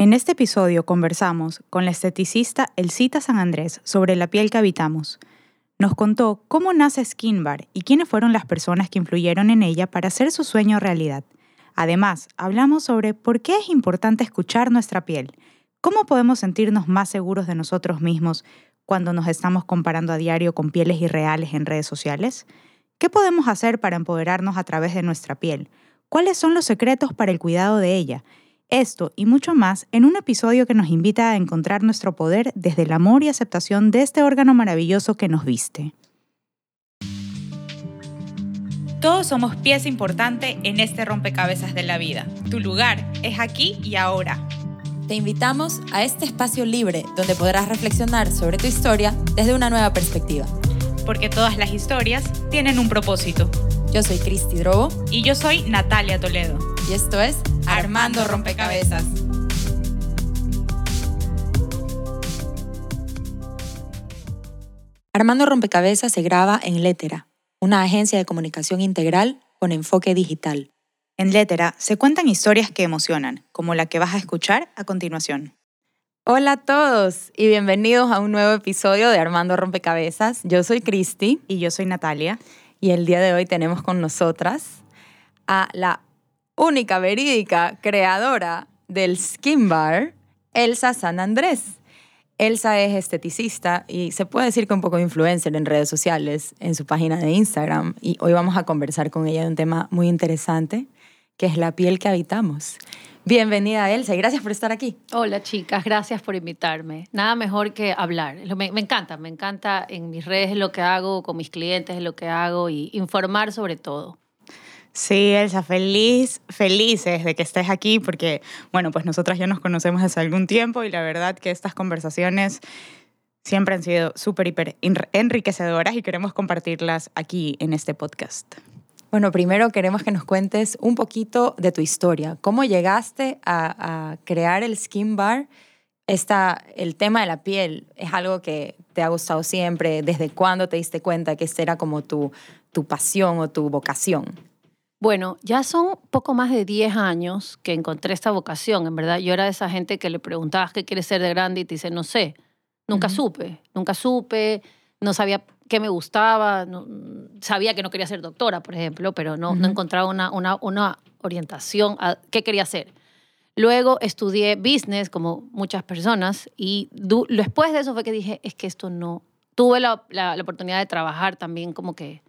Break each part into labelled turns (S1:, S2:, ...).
S1: En este episodio conversamos con la esteticista Elcita San Andrés sobre la piel que habitamos. Nos contó cómo nace Skinbar y quiénes fueron las personas que influyeron en ella para hacer su sueño realidad. Además, hablamos sobre por qué es importante escuchar nuestra piel, cómo podemos sentirnos más seguros de nosotros mismos cuando nos estamos comparando a diario con pieles irreales en redes sociales, qué podemos hacer para empoderarnos a través de nuestra piel, cuáles son los secretos para el cuidado de ella esto y mucho más en un episodio que nos invita a encontrar nuestro poder desde el amor y aceptación de este órgano maravilloso que nos viste. Todos somos pieza importante en este rompecabezas de la vida. Tu lugar es aquí y ahora.
S2: Te invitamos a este espacio libre donde podrás reflexionar sobre tu historia desde una nueva perspectiva.
S1: Porque todas las historias tienen un propósito.
S2: Yo soy Cristi Drobo.
S1: Y yo soy Natalia Toledo.
S2: Y esto es Armando Rompecabezas. Armando Rompecabezas se graba en Letera, una agencia de comunicación integral con enfoque digital.
S1: En Letera se cuentan historias que emocionan, como la que vas a escuchar a continuación.
S2: Hola a todos y bienvenidos a un nuevo episodio de Armando Rompecabezas. Yo soy Cristi.
S1: Y yo soy Natalia.
S2: Y el día de hoy tenemos con nosotras a la única verídica creadora del Skin Bar, Elsa San Andrés. Elsa es esteticista y se puede decir que un poco influencer en redes sociales, en su página de Instagram. Y hoy vamos a conversar con ella de un tema muy interesante, que es la piel que habitamos. Bienvenida, Elsa, y gracias por estar aquí.
S3: Hola, chicas, gracias por invitarme. Nada mejor que hablar. Me, me, encanta, me encanta en mis redes lo que hago, con mis clientes es lo que hago y informar sobre todo.
S1: Sí, Elsa, feliz, felices de que estés aquí porque, bueno, pues nosotras ya nos conocemos hace algún tiempo y la verdad que estas conversaciones siempre han sido súper, hiper enriquecedoras y queremos compartirlas aquí en este podcast.
S2: Bueno, primero queremos que nos cuentes un poquito de tu historia. ¿Cómo llegaste a, crear el Skin Bar? Esta, el tema de la piel es algo que te ha gustado siempre. ¿Desde cuándo te diste cuenta que esta era como tu, tu pasión o tu vocación?
S3: Bueno, ya son poco más de 10 años que encontré esta vocación, en verdad. Yo era de esa gente que le preguntabas qué quieres ser de grande y te dice, no sé. Nunca supe, nunca supe, no sabía qué me gustaba, sabía que no quería ser doctora, por ejemplo, pero no, no encontraba una, una, una orientación a qué quería hacer. Luego estudié business, como muchas personas, y después de eso fue que dije, es que esto no... Tuve la, la, oportunidad de trabajar también como que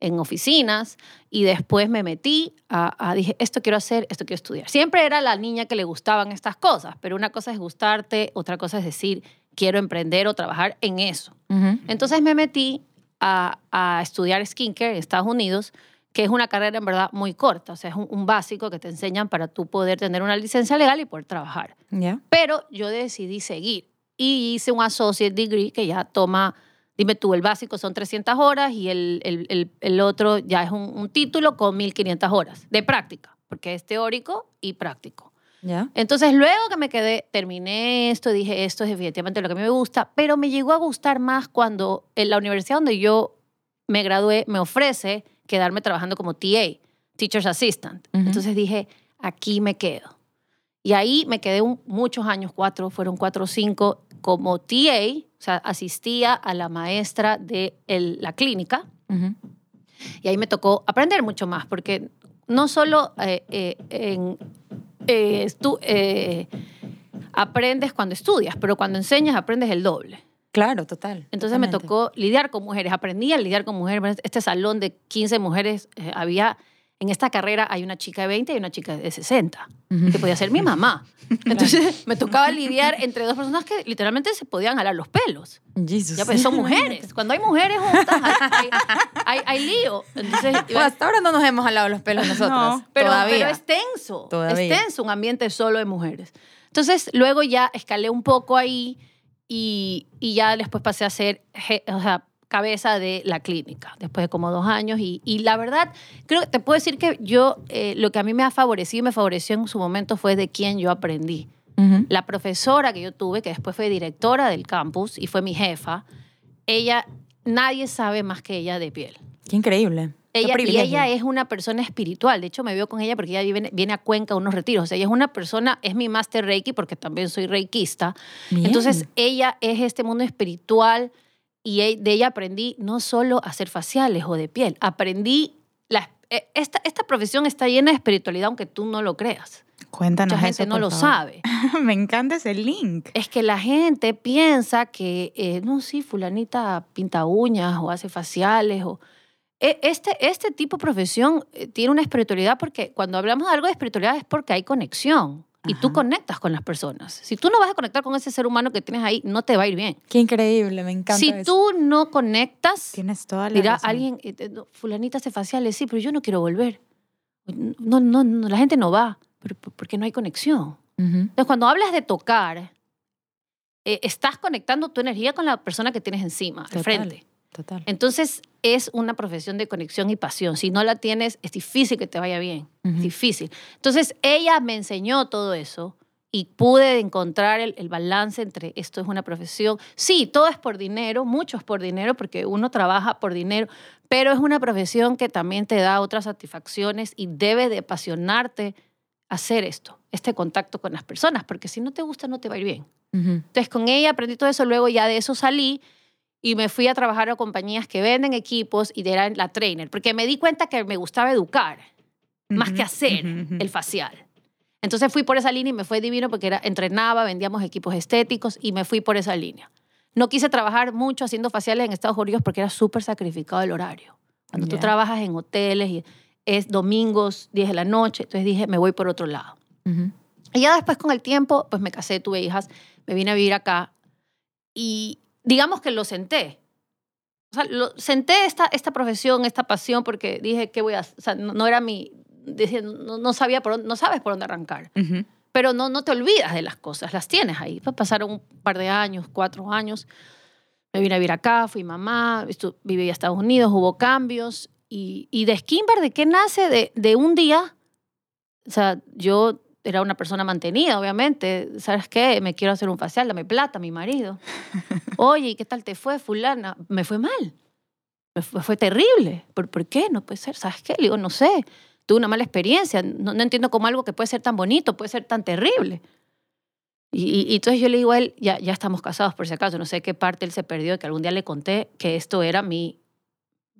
S3: en oficinas y después me metí a, a, dije, esto quiero hacer, esto quiero estudiar. Siempre era la niña que le gustaban estas cosas, pero una cosa es gustarte, otra cosa es decir, quiero emprender o trabajar en eso. Entonces me metí a, a, estudiar skincare en Estados Unidos, que es una carrera en verdad muy corta, o sea, es un, básico que te enseñan para tú poder tener una licencia legal y poder trabajar. Pero yo decidí seguir y hice un associate degree que ya toma, dime tú, el básico son 300 horas y el, el, el, otro ya es un, un título con 1500 horas de práctica, porque es teórico y práctico. Entonces, luego que me quedé, terminé esto, dije, esto es definitivamente lo que a mí me gusta, pero me llegó a gustar más cuando en la universidad donde yo me gradué me ofrece quedarme trabajando como TA, Teacher's Assistant. Entonces dije, aquí me quedo. Y ahí me quedé muchos años, cuatro, fueron cuatro o cinco, como TA, sea, asistía a la maestra de la clínica. Y ahí me tocó aprender mucho más, porque no solo eh, eh, en eh, tú, aprendes cuando estudias, pero cuando enseñas aprendes el doble.
S2: Claro, total.
S3: Entonces me tocó lidiar con mujeres, aprendí a lidiar con mujeres. Este salón de 15 mujeres había en esta carrera hay una chica de 20 y una chica de 60, que podía ser mi mamá. Entonces me tocaba lidiar entre dos personas que literalmente se podían jalar los pelos.
S2: Jesus.
S3: Ya, pues son mujeres. Cuando hay mujeres juntas, hay, hay, lío. Entonces,
S2: hasta ahora no nos hemos jalado los pelos nosotros.
S3: pero,
S2: todavía.
S3: pero es tenso. Es tenso un ambiente solo de mujeres. Entonces, luego ya escalé un poco ahí y, y ya después pasé a ser, o sea, cabeza de la clínica, después de como dos años. Y, y la verdad, creo que te puedo decir que yo, eh, lo que a mí me ha favorecido y me favoreció en su momento fue de quién yo aprendí. La profesora que yo tuve, que después fue directora del campus y fue mi jefa, ella, nadie sabe más que ella de piel.
S2: Qué increíble. Qué
S3: Ella, y
S2: privilegio.
S3: ella es una persona espiritual. De hecho, me veo con ella porque ella viene, viene a Cuenca a unos retiros. O sea, ella es una persona, es mi máster Reiki porque también soy reikista.
S2: Bien.
S3: Entonces, ella es este mundo espiritual y e- de ella aprendí no solo a hacer faciales o de piel, aprendí, la, eh, esta, esta profesión está llena de espiritualidad aunque tú no lo creas.
S1: Cuéntanos
S3: Mucha gente
S1: eso,
S3: no lo
S1: favor.
S3: sabe.
S1: Me encanta ese link.
S3: Es que la gente piensa que, eh, no, sí, fulanita pinta uñas o hace faciales o... E- Este, este tipo de profesión eh, tiene una espiritualidad porque cuando hablamos de algo de espiritualidad es porque hay conexión y tú
S1: Ajá.
S3: conectas con las personas. Si tú no vas a conectar con ese ser humano que tienes ahí, no te va a ir bien.
S2: Qué increíble, me encanta
S3: Si
S2: eso.
S3: tú no conectas,
S1: Tienes toda la
S3: dirá
S1: razón.
S3: alguien, eh, eh, fulanita hace faciales, sí, pero yo no quiero volver. No, no, no, la gente no va, porque no hay conexión.
S2: Ujú.
S3: Entonces, cuando hablas de tocar, eh, estás conectando tu energía con la persona que tienes encima, al
S2: Total.
S3: frente.
S2: Total.
S3: Entonces, es una profesión de conexión y pasión. Si no la tienes, es difícil que te vaya bien.
S2: Ujú.
S3: Es difícil. Entonces, ella me enseñó todo eso y pude encontrar el, el balance entre esto es una profesión. Sí, todo es por dinero, mucho es por dinero, porque uno trabaja por dinero, pero es una profesión que también te da otras satisfacciones y debe de apasionarte hacer esto, este contacto con las personas, porque si no te gusta, no te va a ir bien.
S2: Ujú.
S3: Entonces con ella aprendí todo eso, luego ya de eso salí y me fui a trabajar a compañías que venden equipos y era la trainer, porque me di cuenta que me gustaba educar más que hacer el facial. Entonces fui por esa línea y me fue divino porque era, entrenaba, vendíamos equipos estéticos y me fui por esa línea. No quise trabajar mucho haciendo faciales en Estados Unidos porque era súper sacrificado el horario. Cuando tú
S1: Ya.
S3: trabajas en hoteles y es domingos, 10 de la noche, entonces dije, me voy por otro lado. Y ya después con el tiempo, pues me casé, tuve hijas, me vine a vivir acá y digamos que lo senté. O sea, lo, senté esta, esta profesión, esta pasión, porque dije, ¿qué voy a hacer? O sea, no, no era mi... decía, no, no sabía por dónde, no sabes por dónde arrancar.
S1: Ujú.
S3: Pero no, no te olvidas de las cosas, las tienes ahí. Pues pasaron un par de años, cuatro años. Me vine a vivir acá, fui mamá, viví en Estados Unidos, hubo cambios. Y, y de Skimber, ¿de qué nace? De, de un día, o sea, yo era una persona mantenida, obviamente. ¿Sabes qué? Me quiero hacer un facial, dame plata, mi marido. Oye, ¿y qué tal te fue, fulana? Me fue mal. Me fue, fue terrible. ¿Por, ¿Por qué? No puede ser. ¿Sabes qué? Le digo, no sé. Tuve una mala experiencia. No, no entiendo cómo algo que puede ser tan bonito puede ser tan terrible. Y, y- y entonces yo le digo a él, ya, ya estamos casados por si acaso, no sé qué parte él se perdió, que algún día le conté que esto era mi,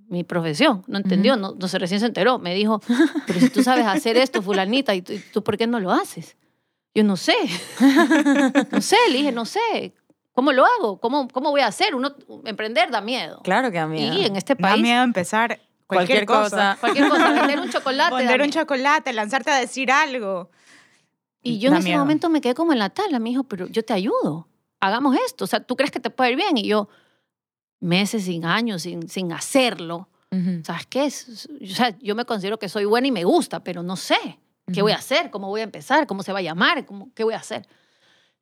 S3: mi profesión. No entendió, no, no se recién se enteró. Me dijo, pero si tú sabes hacer esto, fulanita, ¿y tú, y tú por qué no lo haces? Yo no sé. no sé, le dije, no sé. ¿Cómo lo hago? ¿Cómo, cómo voy a hacer? Uno, emprender da miedo.
S2: Claro que a mí.
S3: Y en este
S1: Da
S3: país,
S1: miedo empezar cualquier,
S2: Cualquier cosa.
S3: cualquier cosa, vender un chocolate. da
S1: Poner un
S3: miedo.
S1: chocolate, lanzarte a decir algo.
S3: Y yo en
S1: Da
S3: ese
S1: miedo.
S3: momento me quedé como en la tabla. Me dijo, pero yo te ayudo. Hagamos esto. O sea, ¿tú crees que te puede ir bien? Y yo, meses, sin años, sin, sin hacerlo.
S2: Ujú.
S3: ¿Sabes qué? Es- O sea, yo me considero que soy buena y me gusta, pero no sé. ¿Qué voy a hacer? ¿Cómo voy a empezar? ¿Cómo se va a llamar? ¿Cómo, ¿Qué voy a hacer?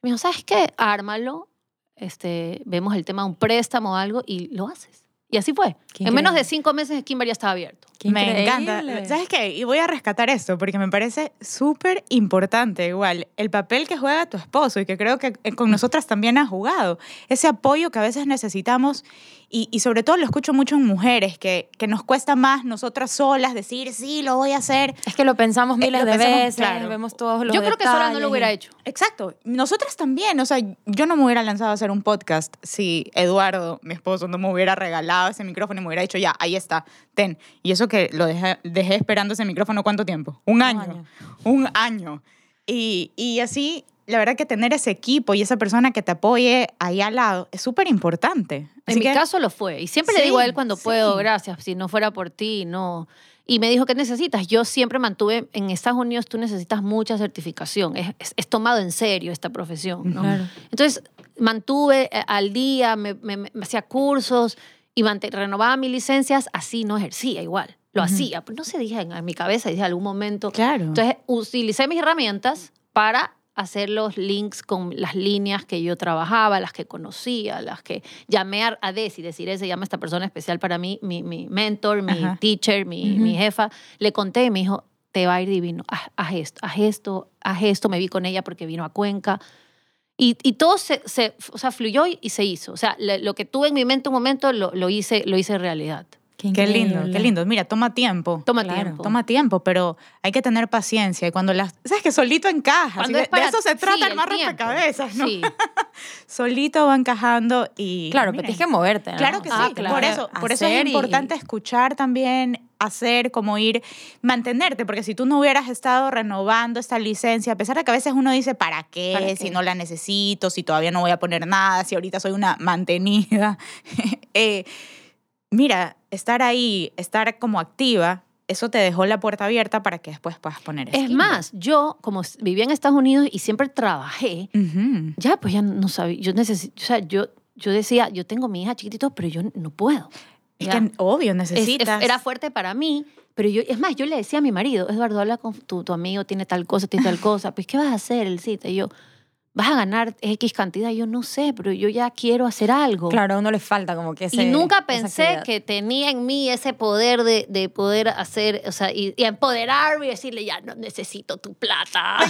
S3: Me dijo, ¿sabes qué? Ármalo. Este, vemos el tema de un préstamo o algo y lo haces. Y así fue.
S2: Qué
S3: en menos de cinco meses, Kimber ya estaba abierto.
S2: Qué
S1: me encanta. ¿Sabes qué? Y voy a rescatar esto porque me parece súper importante igual el papel que juega tu esposo y que creo que con nosotras también ha jugado. Ese apoyo que a veces necesitamos y, y sobre todo lo escucho mucho en mujeres que, que nos cuesta más nosotras solas decir sí, lo voy a hacer.
S2: Es que lo pensamos miles
S1: lo
S2: de
S1: pensamos,
S2: veces,
S1: claro.
S2: vemos todos los
S3: Yo creo que sola no
S2: detalles
S3: lo hubiera hecho.
S1: Exacto. Nosotras también. O sea, yo no me hubiera lanzado a hacer un podcast si Eduardo, mi esposo, no me hubiera regalado ese micrófono y me hubiera dicho, ya, ahí está, ten. Y eso que lo dejé, dejé esperando ese micrófono, ¿cuánto tiempo? Un año.
S2: año.
S1: Un año. Y, y así, la verdad que tener ese equipo y esa persona que te apoye ahí al lado es súper importante.
S3: En mi
S1: que-
S3: caso lo fue. Y siempre
S1: Sí,
S3: le digo a él cuando
S1: sí.
S3: puedo, gracias, si no fuera por ti, no. Y me dijo, ¿qué necesitas? Yo siempre mantuve, en Estados Unidos tú necesitas mucha certificación. Es, es- es tomado en serio esta profesión. ¿no?
S2: Claro.
S3: Entonces, mantuve eh, al día, me, me- me hacía cursos y renovaba mis licencias, así no ejercía igual. Lo
S1: Ujú.
S3: hacía. Pues no se dije en, en mi cabeza, dije en algún momento.
S1: Claro.
S3: Entonces, utilicé mis herramientas para hacer los links con las líneas que yo trabajaba, las que conocía, las que llamé a, a Desi, decir, se llama esta persona especial para mí, mi, mi mentor, mi
S1: Ajá.
S3: teacher, mi, mi jefa. Le conté y me dijo, te va a ir divino, haz, haz esto, haz esto, haz esto. Me vi con ella porque vino a Cuenca. Y, y todo se, se- o sea, fluyó y, y se hizo. O sea, le- lo que tuve en mi mente un momento lo, lo, hice, lo hice realidad.
S2: Qué
S1: Qué lindo, qué lindo. Mira, toma tiempo.
S3: Toma
S2: Claro.
S3: tiempo.
S1: Toma tiempo, pero hay que tener paciencia. Y cuando las. ¿Sabes que solito encaja?
S3: Cuando es
S1: de-
S3: para-
S1: de eso se trata
S3: sí, el tiempo.
S1: rompecabezas, ¿no?
S3: Sí.
S1: Solito va encajando y.
S2: Claro, pero tienes que moverte. ¿no?
S1: Claro que
S2: sea,
S1: sí,
S3: claro.
S1: por eso, por eso es
S2: y-
S1: importante escuchar también, hacer, como ir, mantenerte, porque si tú no hubieras estado renovando esta licencia, a pesar de que a veces uno dice, ¿para qué?
S3: ¿Para qué?
S1: Si no la necesito, si todavía no voy a poner nada, si ahorita soy una mantenida. Eh, mira, estar ahí, estar como activa, eso te dejó la puerta abierta para que después puedas poner
S3: Es
S1: skin.
S3: más, yo como vivía en Estados Unidos y siempre trabajé,
S1: Ujú.
S3: ya pues ya no sabía, yo necesito, o sea, yo, yo decía, yo tengo mi hija chiquitito, pero yo no puedo.
S1: Es
S3: Ya.
S1: que obvio,
S3: Es- es-
S1: necesitas.
S3: era fuerte para mí, pero yo, es más, yo le decía a mi marido, Eduardo, habla con tu, tu amigo, tiene tal cosa, tiene tal cosa, pues ¿qué vas a hacer, el cita? Y yo, vas a ganar X cantidad, yo no sé, pero yo ya quiero hacer algo.
S2: Claro, a uno le falta como que ese,
S3: y nunca pensé que tenía en mí ese poder de, de poder hacer, o sea, y, y empoderarme y decirle, ya no necesito tu plata.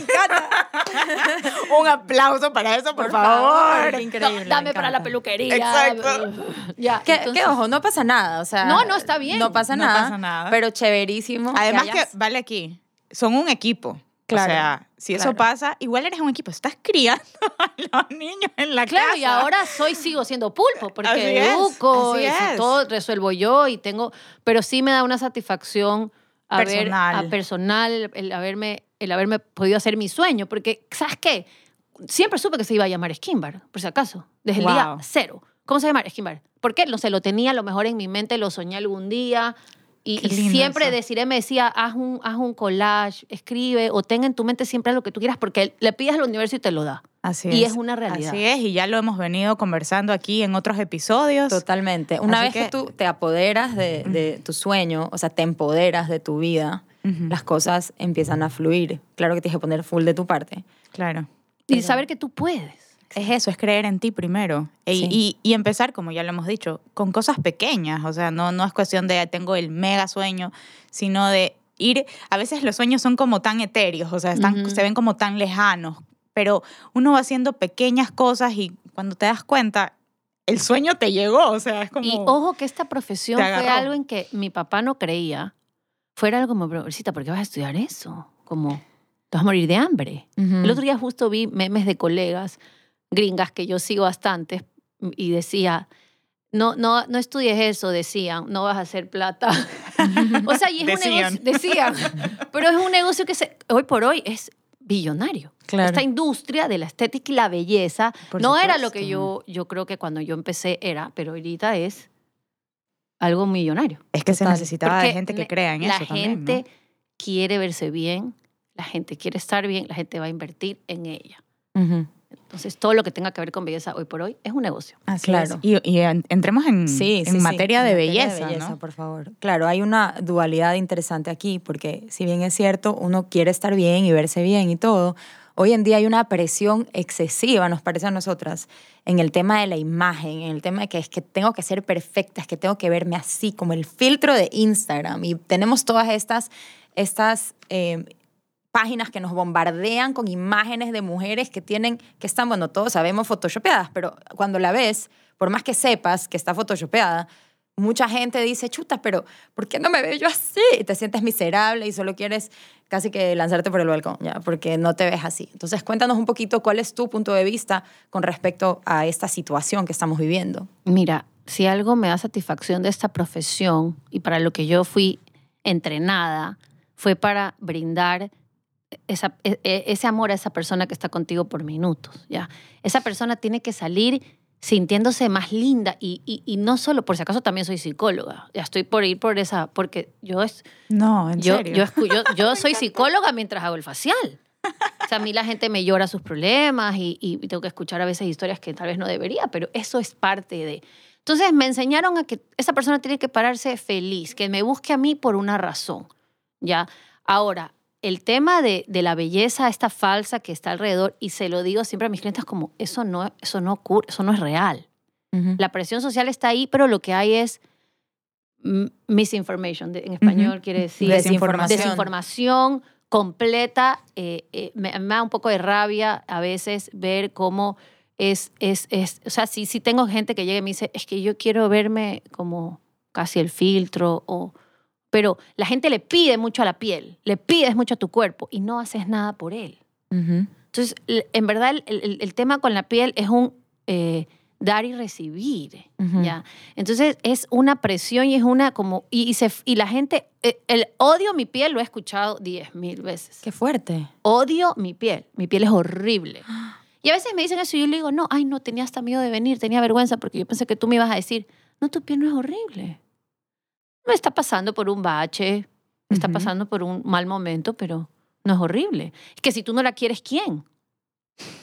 S1: Un aplauso para eso, por,
S2: Por
S1: favor.
S2: favor, qué
S3: No,
S2: increíble.
S3: dame
S2: me
S3: para la
S2: encanta.
S3: peluquería.
S1: Exacto.
S3: Ya,
S2: Que,
S3: entonces-
S2: que, ojo, no pasa nada, o sea.
S3: No, no, está bien.
S2: No pasa,
S1: No
S2: nada,
S1: pasa nada.
S2: Pero chéverísimo.
S1: Además que,
S2: hayas-
S1: vale aquí, son un equipo.
S2: Claro,
S1: O sea, si eso
S2: claro.
S1: pasa, igual eres un equipo. Estás criando a los niños en la
S3: Claro,
S1: casa.
S3: y ahora soy, sigo siendo pulpo, porque educo, y si todo resuelvo yo y tengo, pero sí me da una satisfacción haber,
S1: Personal.
S3: a personal el haberme, el haberme podido hacer mi sueño, porque, ¿sabes qué? Siempre supe que se iba a llamar Skinbar, por si acaso, desde el día
S1: Wow.
S3: cero. ¿Cómo se llama Skinbar? ¿Por qué? No sé, lo tenía a lo mejor en mi mente, lo soñé algún día. Y, siempre
S1: eso.
S3: deciré, me decía, haz un, haz un collage, escribe o ten en tu mente siempre lo que tú quieras, porque le pides al universo y te lo da.
S1: Así
S3: y
S1: es.
S3: es una realidad.
S1: Así es, y ya lo hemos venido conversando aquí en otros episodios.
S2: Totalmente. Una
S1: Así
S2: vez que,
S1: que-
S2: tú te apoderas de, de tu sueño, o sea, te empoderas de tu vida, las cosas empiezan a fluir. Claro que tienes que poner full de tu parte.
S1: Claro.
S3: Y saber que tú puedes.
S1: Es eso, es creer en ti primero. E-
S2: Sí.
S1: Y, y empezar, como ya lo hemos dicho, con cosas pequeñas. O sea, no, no es cuestión de tengo el mega sueño, sino de ir. A veces los sueños son como tan etéreos, o sea, están,
S3: Ujú.
S1: se ven como tan lejanos. Pero uno va haciendo pequeñas cosas y cuando te das cuenta, el sueño te llegó. O sea, es como.
S3: Y ojo que esta profesión fue algo en que mi papá no creía. Fuera algo como, pobrecita, ¿por qué vas a estudiar eso? Como, te vas a morir de hambre. El otro día justo vi memes de colegas gringas que yo sigo bastante y decía, no, no, no estudies eso, decían, no vas a hacer plata. o sea, y es
S1: Decían.
S3: un negocio, decían, pero es un negocio que se, hoy por hoy es billonario.
S2: Claro.
S3: Esta industria de la estética y la belleza
S1: Por
S3: no era lo que
S1: supuesto.
S3: yo, yo creo que cuando yo empecé era, pero ahorita es algo millonario.
S1: es que se
S2: Total.
S1: necesitaba de gente que crea en
S3: la
S1: eso también. ¿no?
S3: gente quiere verse bien, la gente quiere estar bien, la gente va a invertir en ella.
S2: Ujú.
S3: Entonces, todo lo que tenga que ver con belleza hoy por hoy es un negocio.
S1: Así
S2: Claro.
S1: es. Y, y en- entremos en,
S2: Sí,
S1: en
S2: sí, sí.
S1: materia de
S2: En
S1: belleza, ¿no?
S2: por favor. Claro, hay una dualidad interesante aquí, porque si bien es cierto, uno quiere estar bien y verse bien y todo, hoy en día hay una presión excesiva, nos parece a nosotras, en el tema de la imagen, en el tema de que es que tengo que ser perfecta, es que tengo que verme así, como el filtro de Instagram. Y tenemos todas estas, estas eh, páginas que nos bombardean con imágenes de mujeres que tienen, que están, bueno, todos sabemos photoshopeadas, pero cuando la ves, por más que sepas que está photoshopeada, mucha gente dice, chuta, pero ¿por qué no me veo yo así? Y te sientes miserable y solo quieres casi que lanzarte por el balcón, ¿ya? Porque no te ves así. Entonces, cuéntanos un poquito cuál es tu punto de vista con respecto a esta situación que estamos viviendo.
S3: Mira, si algo me da satisfacción de esta profesión y para lo que yo fui entrenada, fue para brindar esa- e- e- ese amor a esa persona que está contigo por minutos, ¿ya? Esa persona tiene que salir sintiéndose más linda y, y- y no solo, por si acaso también soy psicóloga, ya estoy por ir por esa, porque yo, es,
S1: No, en
S3: yo,
S1: serio.
S3: yo, escu- yo, yo soy psicóloga mientras hago el facial. O sea, a mí la gente me llora sus problemas y, y tengo que escuchar a veces historias que tal vez no debería, pero eso es parte de... Entonces me enseñaron a que esa persona tiene que pararse feliz, que me busque a mí por una razón. ¿ya? Ahora, el tema de, de la belleza, esta falsa que está alrededor, y se lo digo siempre a mis clientes como, eso no, eso no ocurre, eso no es real. La presión social está ahí, pero lo que hay es misinformation, de- en español quiere decir
S2: Desinformación.
S3: desinformación completa. eh, eh, me, me da un poco de rabia a veces ver cómo es, es, es o sea, sí, sí tengo gente que llega y me dice, es que yo quiero verme como casi el filtro, o, pero la gente le pide mucho a la piel, le pides mucho a tu cuerpo y no haces nada por él.
S2: Ujú.
S3: Entonces, l- en verdad, el, el- el tema con la piel es un eh, dar y recibir,
S2: Ujú.
S3: ¿ya? Entonces, es una presión y es una como... Y, y se, y la gente... eh, El odio mi piel lo he escuchado diez mil veces.
S2: Qué fuerte.
S3: Odio mi piel. Mi piel es horrible. Y a veces me dicen eso y yo le digo, no, ay, no, tenía hasta miedo de venir, tenía vergüenza porque yo pensé que tú me ibas a decir, no, tu piel no es horrible. Me está pasando por un bache, me está
S2: Ujú.
S3: pasando por un mal momento, pero no es horrible. Es que si tú no la quieres, ¿quién?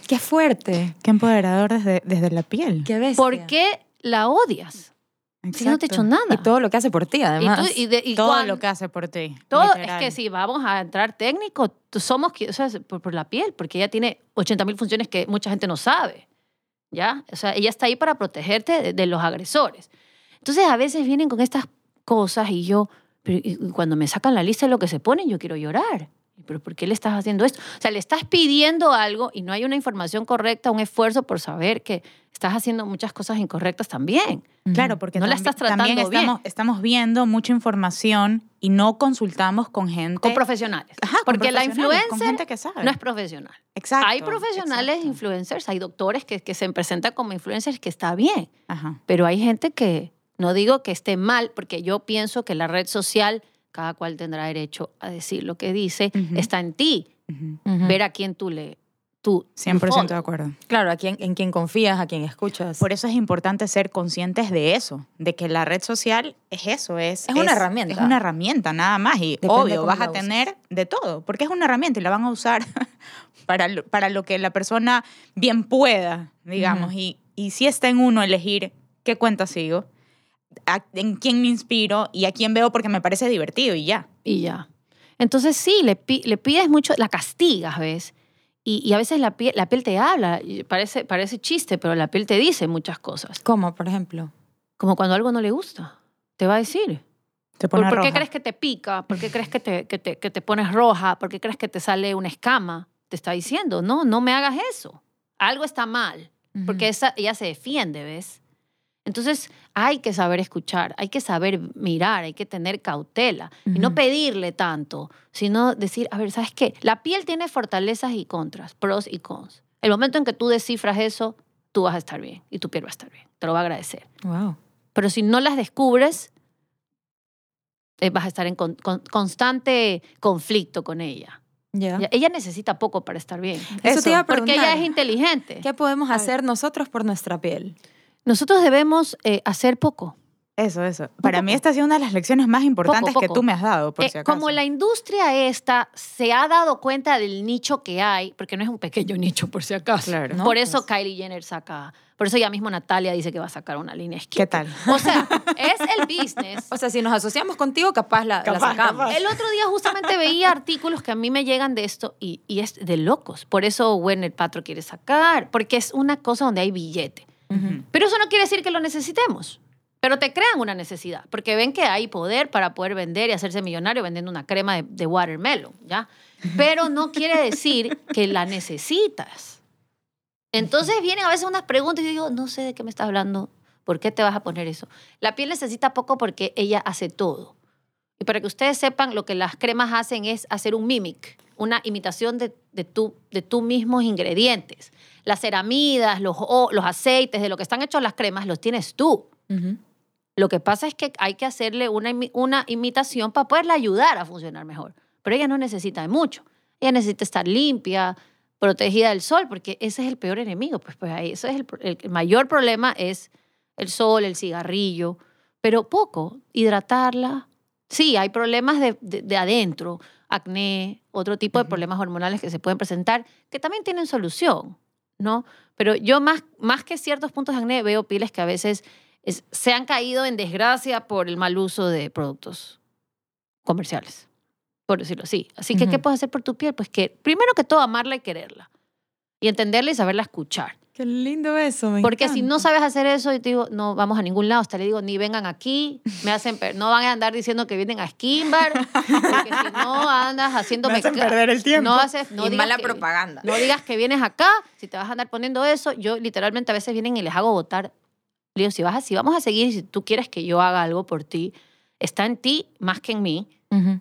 S2: Qué fuerte.
S1: Qué empoderador desde, desde la piel.
S2: Qué bestia.
S3: ¿Por qué la odias? Si no te he hecho
S1: Exacto.
S3: nada.
S2: Y todo lo que hace por ti,
S3: Y
S2: además.
S3: tú- y de- y
S1: Todo
S3: cuan-
S1: lo que hace por ti.
S3: todo es que si vamos a entrar técnico, somos que- o sea, por, por la piel, porque ella tiene 80 mil funciones que mucha gente no sabe. ¿Ya? O sea, ella está ahí para protegerte de, de los agresores. Entonces, a veces vienen con estas cosas y yo, pero y- y cuando me sacan la lista de lo que se ponen, yo quiero llorar. ¿Pero por qué le estás haciendo esto? O sea, le estás pidiendo algo y no hay una información correcta, un esfuerzo por saber que estás haciendo muchas cosas incorrectas también.
S1: Claro, porque
S3: No la estás tratando
S1: también
S3: bien.
S1: estamos, estamos viendo mucha información y no consultamos con gente.
S3: Con profesionales.
S1: Ajá, con
S3: porque la
S1: profesionales,
S3: influencer
S1: gente que sabe.
S3: no es profesional.
S1: Exacto.
S3: hay profesionales
S1: exacto.
S3: influencers, hay doctores que, que se presentan como influencers que está bien,
S1: Ajá.
S3: pero hay gente que no digo que esté mal, porque yo pienso que la red social, cada cual tendrá derecho a decir lo que dice,
S1: Ujú.
S3: está en ti,
S1: Ujú.
S2: Ujú.
S3: ver a quién tú le... Tú,
S1: 100% de acuerdo.
S2: Claro, a quién, en quién confías, a quién escuchas.
S1: Por eso es importante ser conscientes de eso, de que la red social es eso, es...
S2: Es una herramienta.
S1: Es una herramienta, nada más. Y
S2: Depende
S1: obvio, vas a
S2: uses.
S1: tener de todo, porque es una herramienta y la van a usar para, lo- para lo que la persona bien pueda, digamos.
S2: Ujú.
S1: y, y si está en uno elegir qué cuenta sigo, a- en quién me inspiro y a quién veo porque me parece divertido y ya.
S3: Y ya. Entonces sí, le, pi- le pides mucho, la castigas, ¿ves? Y, y a veces la piel, la piel te habla, parece, parece chiste, pero la piel te dice muchas cosas.
S2: ¿Cómo, por ejemplo?
S3: Como cuando algo no le gusta, te va a decir.
S1: Te
S3: ¿Por,
S1: pone
S3: por qué
S1: roja.
S3: crees que te pica? ¿Por qué crees que te, que, te, que te pones roja? ¿Por qué crees que te sale una escama? Te está diciendo, no, no me hagas eso. Algo está mal. Porque esa, ella se defiende, ¿ves? Entonces hay que saber escuchar, hay que saber mirar, hay que tener cautela y no pedirle tanto, sino decir, a ver, ¿sabes qué? La piel tiene fortalezas y contras, pros y cons. El momento en que tú descifras eso, tú vas a estar bien y tu piel va a estar bien, te lo va a agradecer.
S2: Wow.
S3: Pero si no las descubres, eh, vas a estar en con- con- constante conflicto con ella.
S2: Ya.
S3: Ya- Ella necesita poco para estar bien.
S2: Eso te iba a
S3: Porque ella
S2: preguntar.
S3: es inteligente.
S2: ¿Qué podemos hacer nosotros por nuestra piel?
S3: Nosotros debemos eh, hacer poco.
S1: Eso, eso. Para mí
S3: poco.
S1: esta ha sido una de las lecciones más importantes que
S3: poco.
S1: tú me has dado, por
S3: Eh,
S1: si acaso.
S3: como la industria esta se ha dado cuenta del nicho que hay, porque no es un pequeño nicho por si acaso.
S1: Claro.
S2: No,
S3: por eso
S2: pues.
S3: Kylie Jenner saca, por eso ya mismo Natalia dice que va a sacar una línea skin.
S1: ¿Qué tal?
S3: O sea, es el business.
S2: O sea, si nos asociamos contigo, capaz la, la
S1: Capaz,
S2: sacamos.
S1: capaz.
S3: El otro día justamente veía artículos que a mí me llegan de esto y, y es de locos. Por eso Werner Patro quiere sacar, porque es una cosa donde hay billete. Pero eso no quiere decir que lo necesitemos. Pero te crean una necesidad, porque ven que hay poder para poder vender y hacerse millonario vendiendo una crema de, de watermelon, ¿ya? Pero no quiere decir que la necesitas. Entonces vienen a veces unas preguntas y yo digo, no sé de qué me estás hablando, ¿por qué te vas a poner eso? La piel necesita poco porque ella hace todo. Y para que ustedes sepan, lo que las cremas hacen es hacer un mimic, una imitación de, de, tu, de tus mismos ingredientes. Las ceramidas, los, los aceites, de lo que están hechos las cremas, los tienes tú. Lo que pasa es que hay que hacerle una, una imitación para poderla ayudar a funcionar mejor. Pero ella no necesita de mucho. Ella necesita estar limpia, protegida del sol, porque ese es el peor enemigo. Pues, pues ahí, eso es el, el mayor problema es el sol, el cigarrillo, pero poco. Hidratarla. Sí, hay problemas de, de- de adentro, acné, otro tipo de problemas hormonales que se pueden presentar, que también tienen solución, ¿no? Pero yo más, más que ciertos puntos de acné veo pieles que a veces es- se han caído en desgracia por el mal uso de productos comerciales, por decirlo así. Así que, ¿qué
S2: Ujú.
S3: puedes hacer por tu piel? Pues que, primero que todo, amarla y quererla. Y entenderla y saberla escuchar.
S2: Qué lindo eso, me
S3: Porque si no
S2: encanta.
S3: sabes hacer eso, yo te digo, no vamos a ningún lado. Hasta le digo, ni vengan aquí, me hacen no van a andar diciendo que vienen a Skimbar, porque si no andas haciendo
S1: Me hacen perder el tiempo.
S3: No haces, no
S2: y
S3: digas
S2: mala
S3: que-
S2: propaganda.
S3: No digas que vienes acá, si te vas a andar poniendo eso, yo literalmente a veces vienen y les hago votar Le digo, si, vas a, si vamos a seguir si tú quieres que yo haga algo por ti, está en ti más que en mí.
S2: Ujú.
S3: Ah,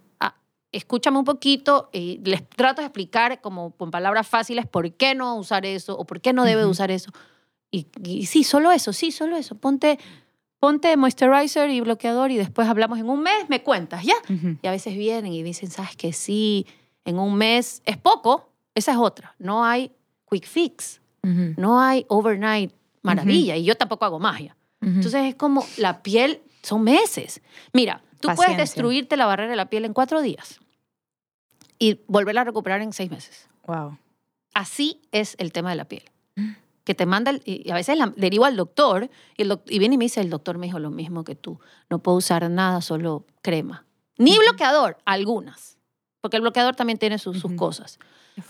S3: escúchame un poquito y les trato de explicar como con palabras fáciles por qué no usar eso o por qué no debe usar eso. Y, y sí, solo eso, sí, solo eso. Ponte, ponte moisturizer y bloqueador y después hablamos en un mes, me cuentas, ¿ya?
S1: Ujú.
S3: Y a veces vienen y dicen, sabes que sí, en un mes es poco, esa es otra. No hay quick fix, no hay overnight maravilla y yo tampoco hago magia. Entonces es como la piel, son meses. Mira, tú puedes destruirte la barrera de la piel en cuatro días y volverla a recuperar en seis meses.
S1: Wow.
S3: Así es el tema de la piel. Que te manda, el- y a veces la derivo al doctor y, el doc- y viene y me dice, el doctor me dijo lo mismo que tú, no puedo usar nada, solo crema. Ni bloqueador, algunas. Porque el bloqueador también tiene sus, cosas.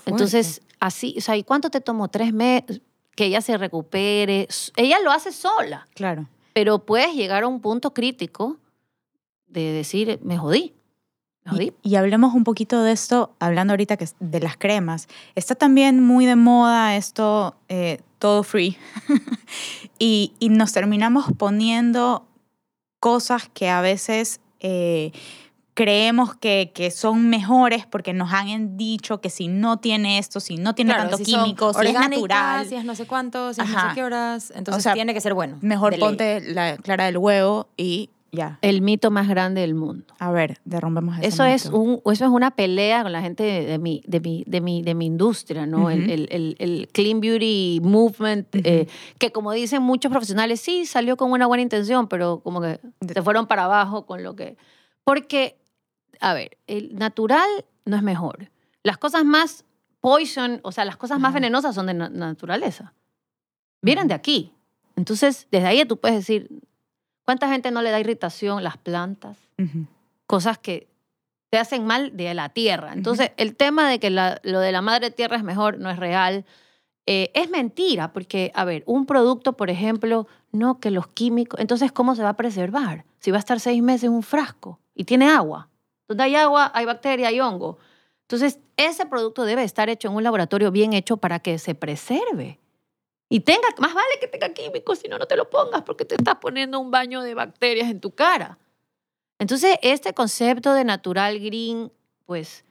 S3: Entonces, así, o sea, ¿y cuánto te tomó? Tres meses, que ella se recupere. Ella lo hace sola,
S1: Claro.
S3: pero puedes llegar a un punto crítico de decir, me jodí.
S1: Y, y hablemos un poquito de esto, hablando ahorita que de las cremas. Está también muy de moda esto, eh, todo free. y, y nos terminamos poniendo cosas que a veces eh, creemos que, que son mejores porque nos han dicho que si no tiene esto, si no tiene
S2: Claro,
S1: tanto
S2: si
S1: químico, si es natural,
S2: Si es no sé cuánto, si es no sé qué horas. Entonces
S1: sea,
S2: tiene que ser bueno.
S1: mejor
S2: ley.
S1: ponte la clara del huevo y ya.
S3: El mito más grande del mundo.
S1: A ver, derrumbemos ese
S3: Eso es,
S1: mito.
S3: un, eso es una pelea con la gente de mi, de mi, de mi, de mi industria, ¿no? el,
S1: Ujú.
S3: el, el, el Clean Beauty Movement, eh, que como dicen muchos profesionales, sí, salió con una buena intención, pero como que se fueron para abajo con lo que... Porque, a ver, el natural no es mejor. Las cosas más poison, o sea, las cosas más
S1: Ajá.
S3: venenosas son de na- naturaleza. Vienen de aquí. Entonces, desde ahí tú puedes decir, ¿cuánta gente no le da irritación las plantas? Cosas que te hacen mal de la tierra. Entonces, el tema de que la- lo de la madre tierra es mejor no es real. Eh, es mentira, porque, a ver, un producto, por ejemplo, no que los químicos, entonces, ¿cómo se va a preservar? Si va a estar seis meses en un frasco y tiene agua. Donde hay agua, hay bacteria, hay hongo. Entonces, ese producto debe estar hecho en un laboratorio bien hecho para que se preserve. Y tenga, más vale que tenga químicos, si no, no te lo pongas porque te estás poniendo un baño de bacterias en tu cara. Entonces, este concepto de natural green, pues,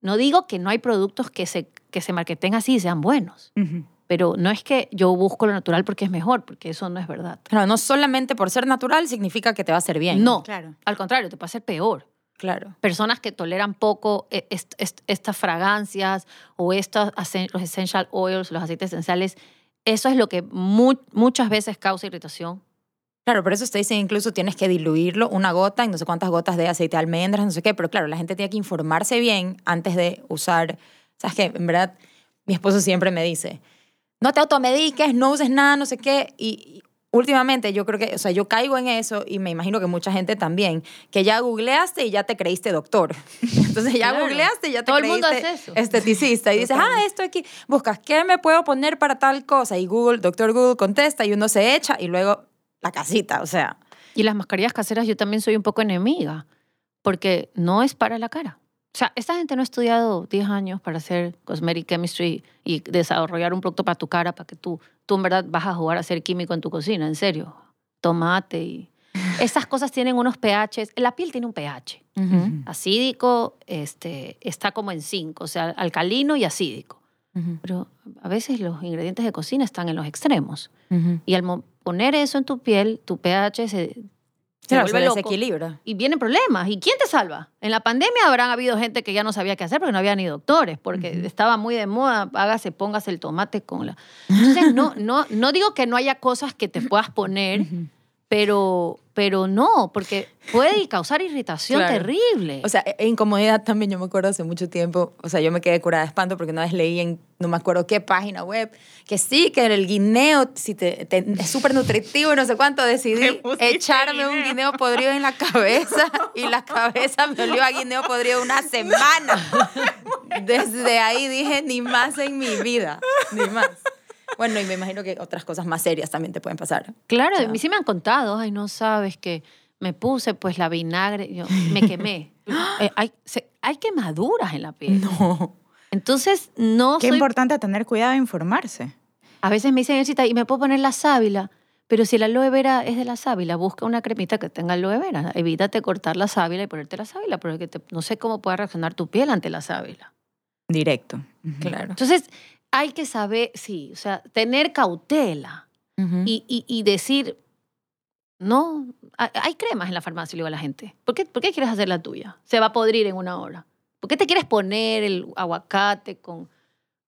S3: no digo que no hay productos que se, que se marketen así y sean buenos,
S1: Ujú.
S3: pero no es que yo busco lo natural porque es mejor, porque eso no es verdad.
S2: Claro, no solamente por ser natural significa que te va a hacer bien.
S3: No,
S1: Claro.
S3: al contrario, te puede hacer peor.
S2: Claro.
S3: Personas que toleran poco eh, est- est- estas fragancias o estos, los essential oils, los aceites esenciales, eso es lo que mu- muchas veces causa irritación.
S2: Claro, por eso te dicen incluso tienes que diluirlo una gota en no sé cuántas gotas de aceite de almendras, no sé qué, pero claro, la gente tiene que informarse bien antes de usar. ¿Sabes qué? En verdad, mi esposo siempre me dice, no te automediques, no uses nada, no sé qué, y, últimamente yo creo que, o sea, yo caigo en eso y me imagino que mucha gente también, que ya googleaste y ya te creíste doctor. Entonces ya
S3: Claro.
S2: googleaste y ya te
S3: Todo el mundo
S2: creíste
S3: hace eso.
S2: esteticista y dices, ah, esto aquí, buscas, ¿qué me puedo poner para tal cosa? Y Google, doctor Google contesta y uno se echa y luego la casita, o sea.
S3: Y las mascarillas caseras yo también soy un poco enemiga, porque no es para la cara. O sea, esta gente no ha estudiado 10 años para hacer cosmetic chemistry y desarrollar un producto para tu cara, para que tú, tú en verdad vas a jugar a ser químico en tu cocina, en serio. Tomate y... Estas cosas tienen unos pHs. La piel tiene un pH.
S1: Ujú.
S3: Acídico, este, está como en 5, o sea, alcalino y acídico. Pero a veces los ingredientes de cocina están en los extremos. Y al poner eso en tu piel, tu pH se, se
S2: Claro, se
S3: vuelve loco.
S2: desequilibra.
S3: Y vienen problemas. ¿Y quién te salva? En la pandemia habrán habido gente que ya no sabía qué hacer porque no había ni doctores, porque estaba muy de moda, hágase, póngase el tomate con la... Entonces, no, no, no digo que no haya cosas que te puedas poner. Pero, pero no, porque puede causar irritación
S2: Claro.
S3: terrible.
S2: O sea, e- incomodidad también, yo me acuerdo hace mucho tiempo, o sea, yo me quedé curada de espanto porque una vez leí en, no me acuerdo qué página web, que sí, que el guineo si te, te- es súper nutritivo y no sé cuánto, decidí echarme un guineo podrido en la cabeza y la cabeza me olió a guineo podrido una semana. Desde ahí dije, ni más en mi vida, ni más. Bueno, y me imagino que otras cosas más serias también te pueden pasar.
S3: Claro,
S2: O
S3: a mí sí me han contado, ay, no sabes que me puse pues la vinagre, yo me quemé. Eh, hay, se- hay quemaduras en la piel.
S2: No.
S3: Entonces, no
S1: Qué
S3: soy...
S1: importante tener cuidado de informarse.
S3: A veces me dicen, ¿y me puedo poner la sábila? Pero si la aloe vera es de la sábila, busca una cremita que tenga aloe vera. Evítate cortar la sábila y ponerte la sábila, porque te- no sé cómo puede reaccionar tu piel ante la sábila.
S1: Directo.
S2: Claro.
S3: Entonces, hay que saber, sí, o sea, tener cautela
S2: Ujú.
S3: y, y- y decir, no, hay- cremas en la farmacia, le digo a la gente. ¿Por qué, ¿Por qué quieres hacer la tuya? Se va a podrir en una hora. ¿Por qué te quieres poner el aguacate con...?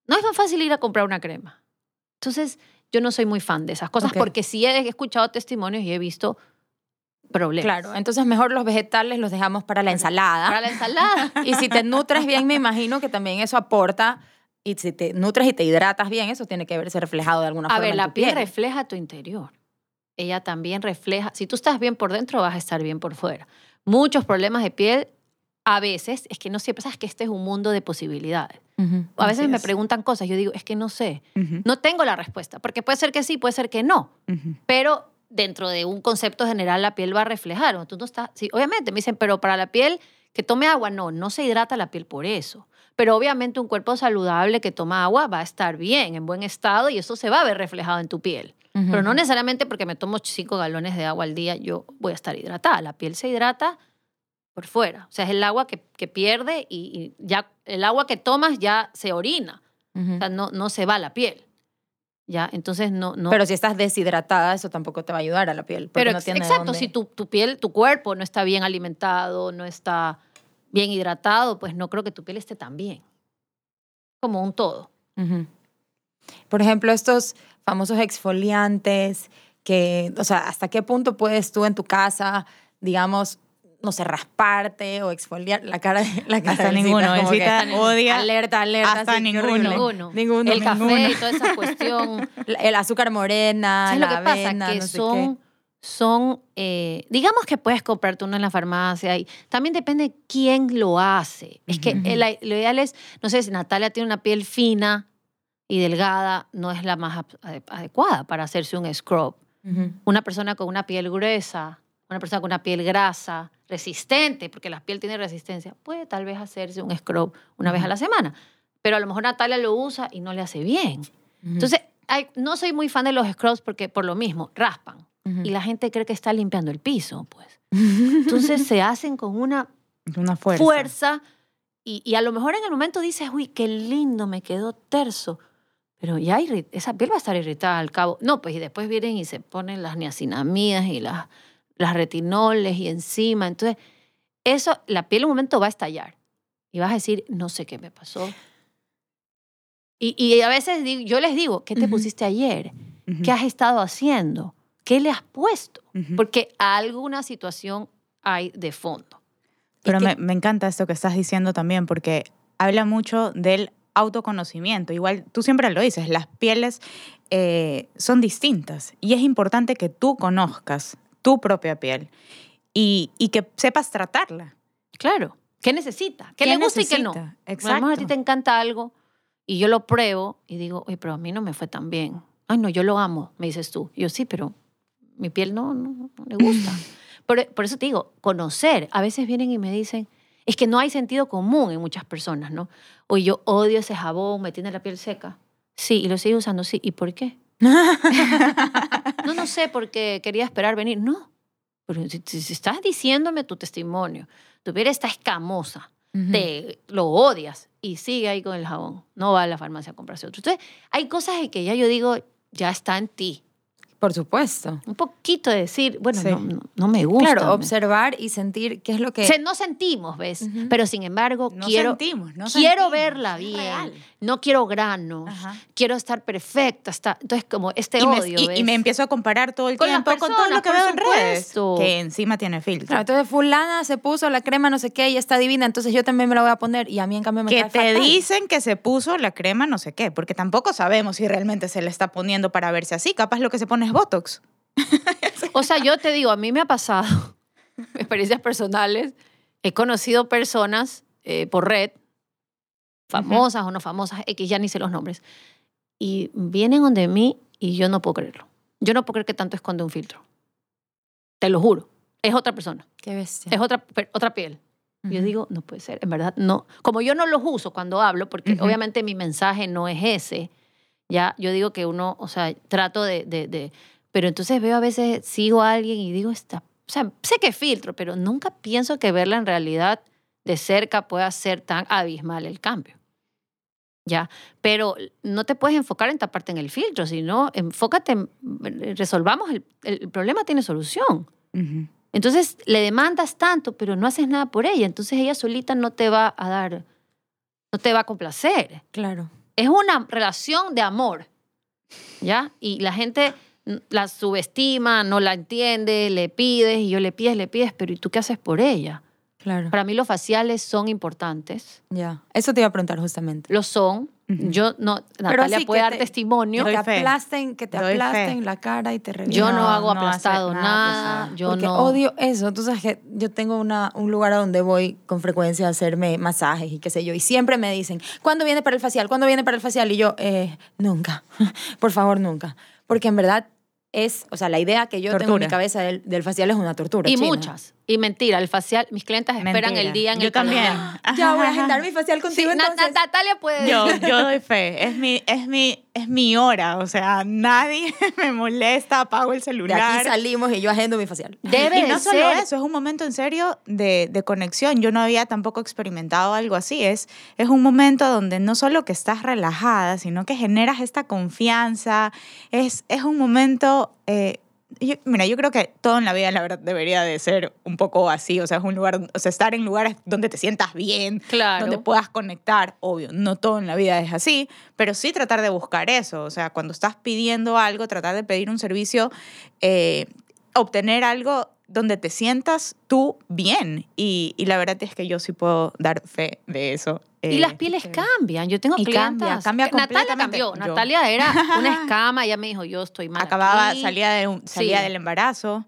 S3: No es más fácil ir a comprar una crema. Entonces, yo no soy muy fan de esas cosas
S2: Ok.
S3: porque sí he escuchado testimonios y he visto problemas.
S2: Claro, entonces mejor los vegetales los dejamos para la ensalada.
S3: Para la ensalada.
S2: Y si te nutres bien, me imagino que también eso aporta. Y si te nutres y te hidratas bien, eso tiene que verse reflejado de alguna
S3: A
S2: forma.
S3: ver,
S2: en
S3: la
S2: tu
S3: piel refleja tu interior. Ella también refleja, si tú estás bien por dentro, vas a estar bien por fuera. Muchos problemas de piel, a veces, es que no siempre, sabes que este es un mundo de posibilidades.
S2: Ujú.
S3: A veces me preguntan cosas, yo digo, es que no sé,
S1: Ujú.
S3: no tengo la respuesta, porque puede ser que sí, puede ser que no,
S1: Ujú.
S3: pero dentro de un concepto general la piel va a reflejar. Tú no estás, sí, obviamente me dicen, pero para la piel que tome agua, no, no se hidrata la piel por eso. Pero obviamente un cuerpo saludable que toma agua va a estar bien, en buen estado y eso se va a ver reflejado en tu piel. Pero no necesariamente porque me tomo cinco galones de agua al día yo voy a estar hidratada. La piel se hidrata por fuera. O sea, es el agua que, que pierde y, y ya el agua que tomas ya se orina. O sea, no, no se va a la piel. Ya, entonces no... no
S2: Pero si estás deshidratada, eso tampoco te va a ayudar a la piel.
S3: pero
S2: no tiene
S3: exacto,
S2: dónde-
S3: si tu, tu piel, tu cuerpo no está bien alimentado, no está bien hidratado, pues no creo que tu piel esté tan bien. Como un todo.
S2: Por ejemplo, estos famosos exfoliantes que, o sea, ¿hasta qué punto puedes tú en tu casa, digamos, no sé, rasparte o exfoliar la cara? La cara
S1: Hasta ninguno.
S2: que-
S1: odia
S2: Alerta, alerta.
S1: hasta
S2: sí,
S1: ninguno.
S3: Ninguno.
S2: Ninguno.
S3: el café y toda esa cuestión.
S2: El azúcar morena,
S3: ¿Sabes
S2: la
S3: lo que pasa?
S2: avena,
S3: que
S2: no sé
S3: son, son eh, digamos que puedes comprarte uno en la farmacia y también depende quién lo hace. Es que el- lo ideal es, no sé, si Natalia tiene una piel fina y delgada, no es la más adecuada para hacerse un scrub. Una persona con una piel gruesa, una persona con una piel grasa, resistente, porque la piel tiene resistencia, puede tal vez hacerse un scrub una vez a la semana. Pero a lo mejor Natalia lo usa y no le hace bien. Entonces, hay- no soy muy fan de los scrubs porque por lo mismo, raspan. Y la gente cree que está limpiando el piso, pues. Entonces se hacen con una
S1: Una fuerza.
S3: fuerza, y, y a lo mejor en el momento dices, uy, qué lindo, me quedó terso. Pero ya esa piel va a estar irritada al cabo. No, pues y después vienen y se ponen las niacinamidas y las, las retinoles y encima. Entonces, eso, la piel en un momento va a estallar. Y vas a decir, no sé qué me pasó. Y, y a veces digo- yo les digo, ¿qué te pusiste ayer? ¿Qué has estado haciendo? ¿Qué le has puesto?
S1: Ujú.
S3: Porque alguna situación hay de fondo.
S1: Pero me, me encanta esto que estás diciendo también, porque habla mucho del autoconocimiento. Igual tú siempre lo dices, las pieles eh, son distintas y es importante que tú conozcas tu propia piel y, y que sepas tratarla.
S3: Claro. ¿Qué necesita? ¿Qué,
S1: ¿Qué
S3: le gusta y qué no?
S1: necesita?
S3: A lo mejor a ti
S1: Exacto.
S3: te encanta algo y yo lo pruebo y digo, oye, pero a mí no me fue tan bien. Ay, no, yo lo amo, me dices tú. Y yo sí, pero mi piel no, no, no le gusta. por, por eso te digo, conocer. A veces vienen y me dicen, es que no hay sentido común en muchas personas, ¿no? Oye, yo odio ese jabón, me tiene la piel seca. Sí, y lo sigo usando, sí. ¿Y por qué? no, no sé, porque quería esperar venir. No. Pero si, si- estás diciéndome tu testimonio, tu piel está escamosa,
S2: Ujú.
S3: te lo odias y sigue ahí con el jabón. No va a la farmacia a comprarse otro. Entonces, hay cosas en que ya yo digo, ya está en ti.
S2: Por supuesto.
S3: Un poquito de decir, bueno,
S1: Sí.
S3: no, no- no me gusta.
S2: Claro,
S3: me-
S2: observar y sentir qué es lo que...
S3: Se- no sentimos, ¿ves? Pero sin embargo,
S1: No
S3: quiero,
S1: sentimos, no
S3: quiero
S1: sentimos,
S3: verla bien.
S1: real.
S3: No quiero granos.
S1: Ajá.
S3: Quiero estar perfecta. Está, entonces, como este
S1: y, me,
S3: odio.
S1: y- y
S3: ¿ves?
S1: me empiezo a comparar todo el
S3: Con
S1: tiempo con todo lo
S3: personas,
S1: que veo en redes, que encima tiene filtro.
S2: Claro, entonces fulana se puso la crema no sé qué y está divina, entonces yo también me la voy a poner y a mí en cambio me
S1: que te
S2: fatal.
S1: dicen que se puso la crema no sé qué, porque tampoco sabemos si realmente se le está poniendo para verse así. Capaz lo que se pone es Botox.
S3: O sea, yo te digo, a mí me ha pasado experiencias personales. He conocido personas eh, por red, famosas o no famosas, X, ya ni sé los nombres, y vienen donde mí y yo no puedo creerlo. Yo no puedo creer que tanto esconde un filtro. Te lo juro. Es otra persona,
S2: Qué bestia.
S3: es otra, otra piel. Yo
S2: Ujú.
S3: digo, no puede ser, en verdad, no. Como yo no los uso cuando hablo, porque
S1: Ujú.
S3: obviamente mi mensaje no es ese, ya yo digo que uno, o sea, trato de, de- de Pero entonces veo a veces, sigo a alguien y digo, esta, o sea, sé que filtro, pero nunca pienso que verla en realidad de cerca pueda ser tan abismal el cambio. ¿Ya? Pero no te puedes enfocar en taparte en el filtro, sino enfócate, en, resolvamos, el, el problema tiene solución.
S1: Ujú.
S3: Entonces le demandas tanto, pero no haces nada por ella. Entonces ella solita no te va a dar, no te va a complacer.
S2: Claro.
S3: Es una relación de amor, ¿ya? Y la gente la subestima, no la entiende, le pides y yo le pides, le pides, pero ¿y tú qué haces por ella?
S2: Claro.
S3: Para mí los faciales son importantes,
S2: Ya. Eso te iba a preguntar justamente.
S3: lo son. Yo no, Natalia puede
S2: que
S3: dar
S2: te-
S3: testimonio.
S2: Que te aplasten, que te
S1: Doy fe.
S2: aplasten la cara y te revienten.
S3: Yo no,
S1: No,
S3: hago
S1: no
S3: aplastado
S1: nada
S3: nada.
S1: aplastado.
S3: Yo
S2: Porque
S3: no.
S2: odio eso. Tú sabes que yo tengo una, un lugar a donde voy con frecuencia a hacerme masajes y qué sé yo. Y siempre me dicen, ¿cuándo viene para el facial? ¿Cuándo viene para el facial? Y yo, eh, nunca. Por favor, nunca. Porque en verdad es, o sea, la idea que yo tengo en mi cabeza del, del facial es una tortura.
S3: Y
S2: china.
S3: muchas. Y mentira, el facial, mis clientes esperan
S1: Mentira.
S3: el día en
S1: Yo
S3: el
S1: también.
S3: calendario.
S2: Ya voy a agendar mi facial contigo entonces.
S3: Na- Natalia puede
S1: Yo,
S3: decir.
S1: yo doy fe. Es mi, es, mi, es mi hora. O sea, nadie me molesta, apago el
S2: de
S1: celular.
S2: aquí salimos y yo agendo mi facial.
S3: Debe
S1: y
S3: de
S1: no solo eso, es un momento en serio de, de conexión. Yo no había tampoco experimentado algo así. Es, es un momento donde no solo que estás relajada, sino que generas esta confianza. Es, es un momento... eh, yo- mira, yo creo que todo en la vida, la verdad, debería de ser un poco así. O sea, es un lugar, o sea, estar en lugares donde te sientas bien,
S3: Claro.
S1: donde puedas conectar. Obvio, no todo en la vida es así, pero sí tratar de buscar eso. O sea, cuando estás pidiendo algo, tratar de pedir un servicio, eh, obtener algo donde te sientas tú bien. Y, y la verdad es que yo sí puedo dar fe de eso.
S3: Y
S1: Eh,
S3: las pieles
S1: eh,
S3: cambian. Yo tengo
S1: y
S3: clientas.
S1: cambia, cambia
S3: Natalia cambió.
S1: Yo-
S3: Natalia era una escama. Ella me dijo, yo estoy mal
S1: Acababa,
S3: aquí.
S1: salía, de un- salía
S3: Sí.
S1: del embarazo.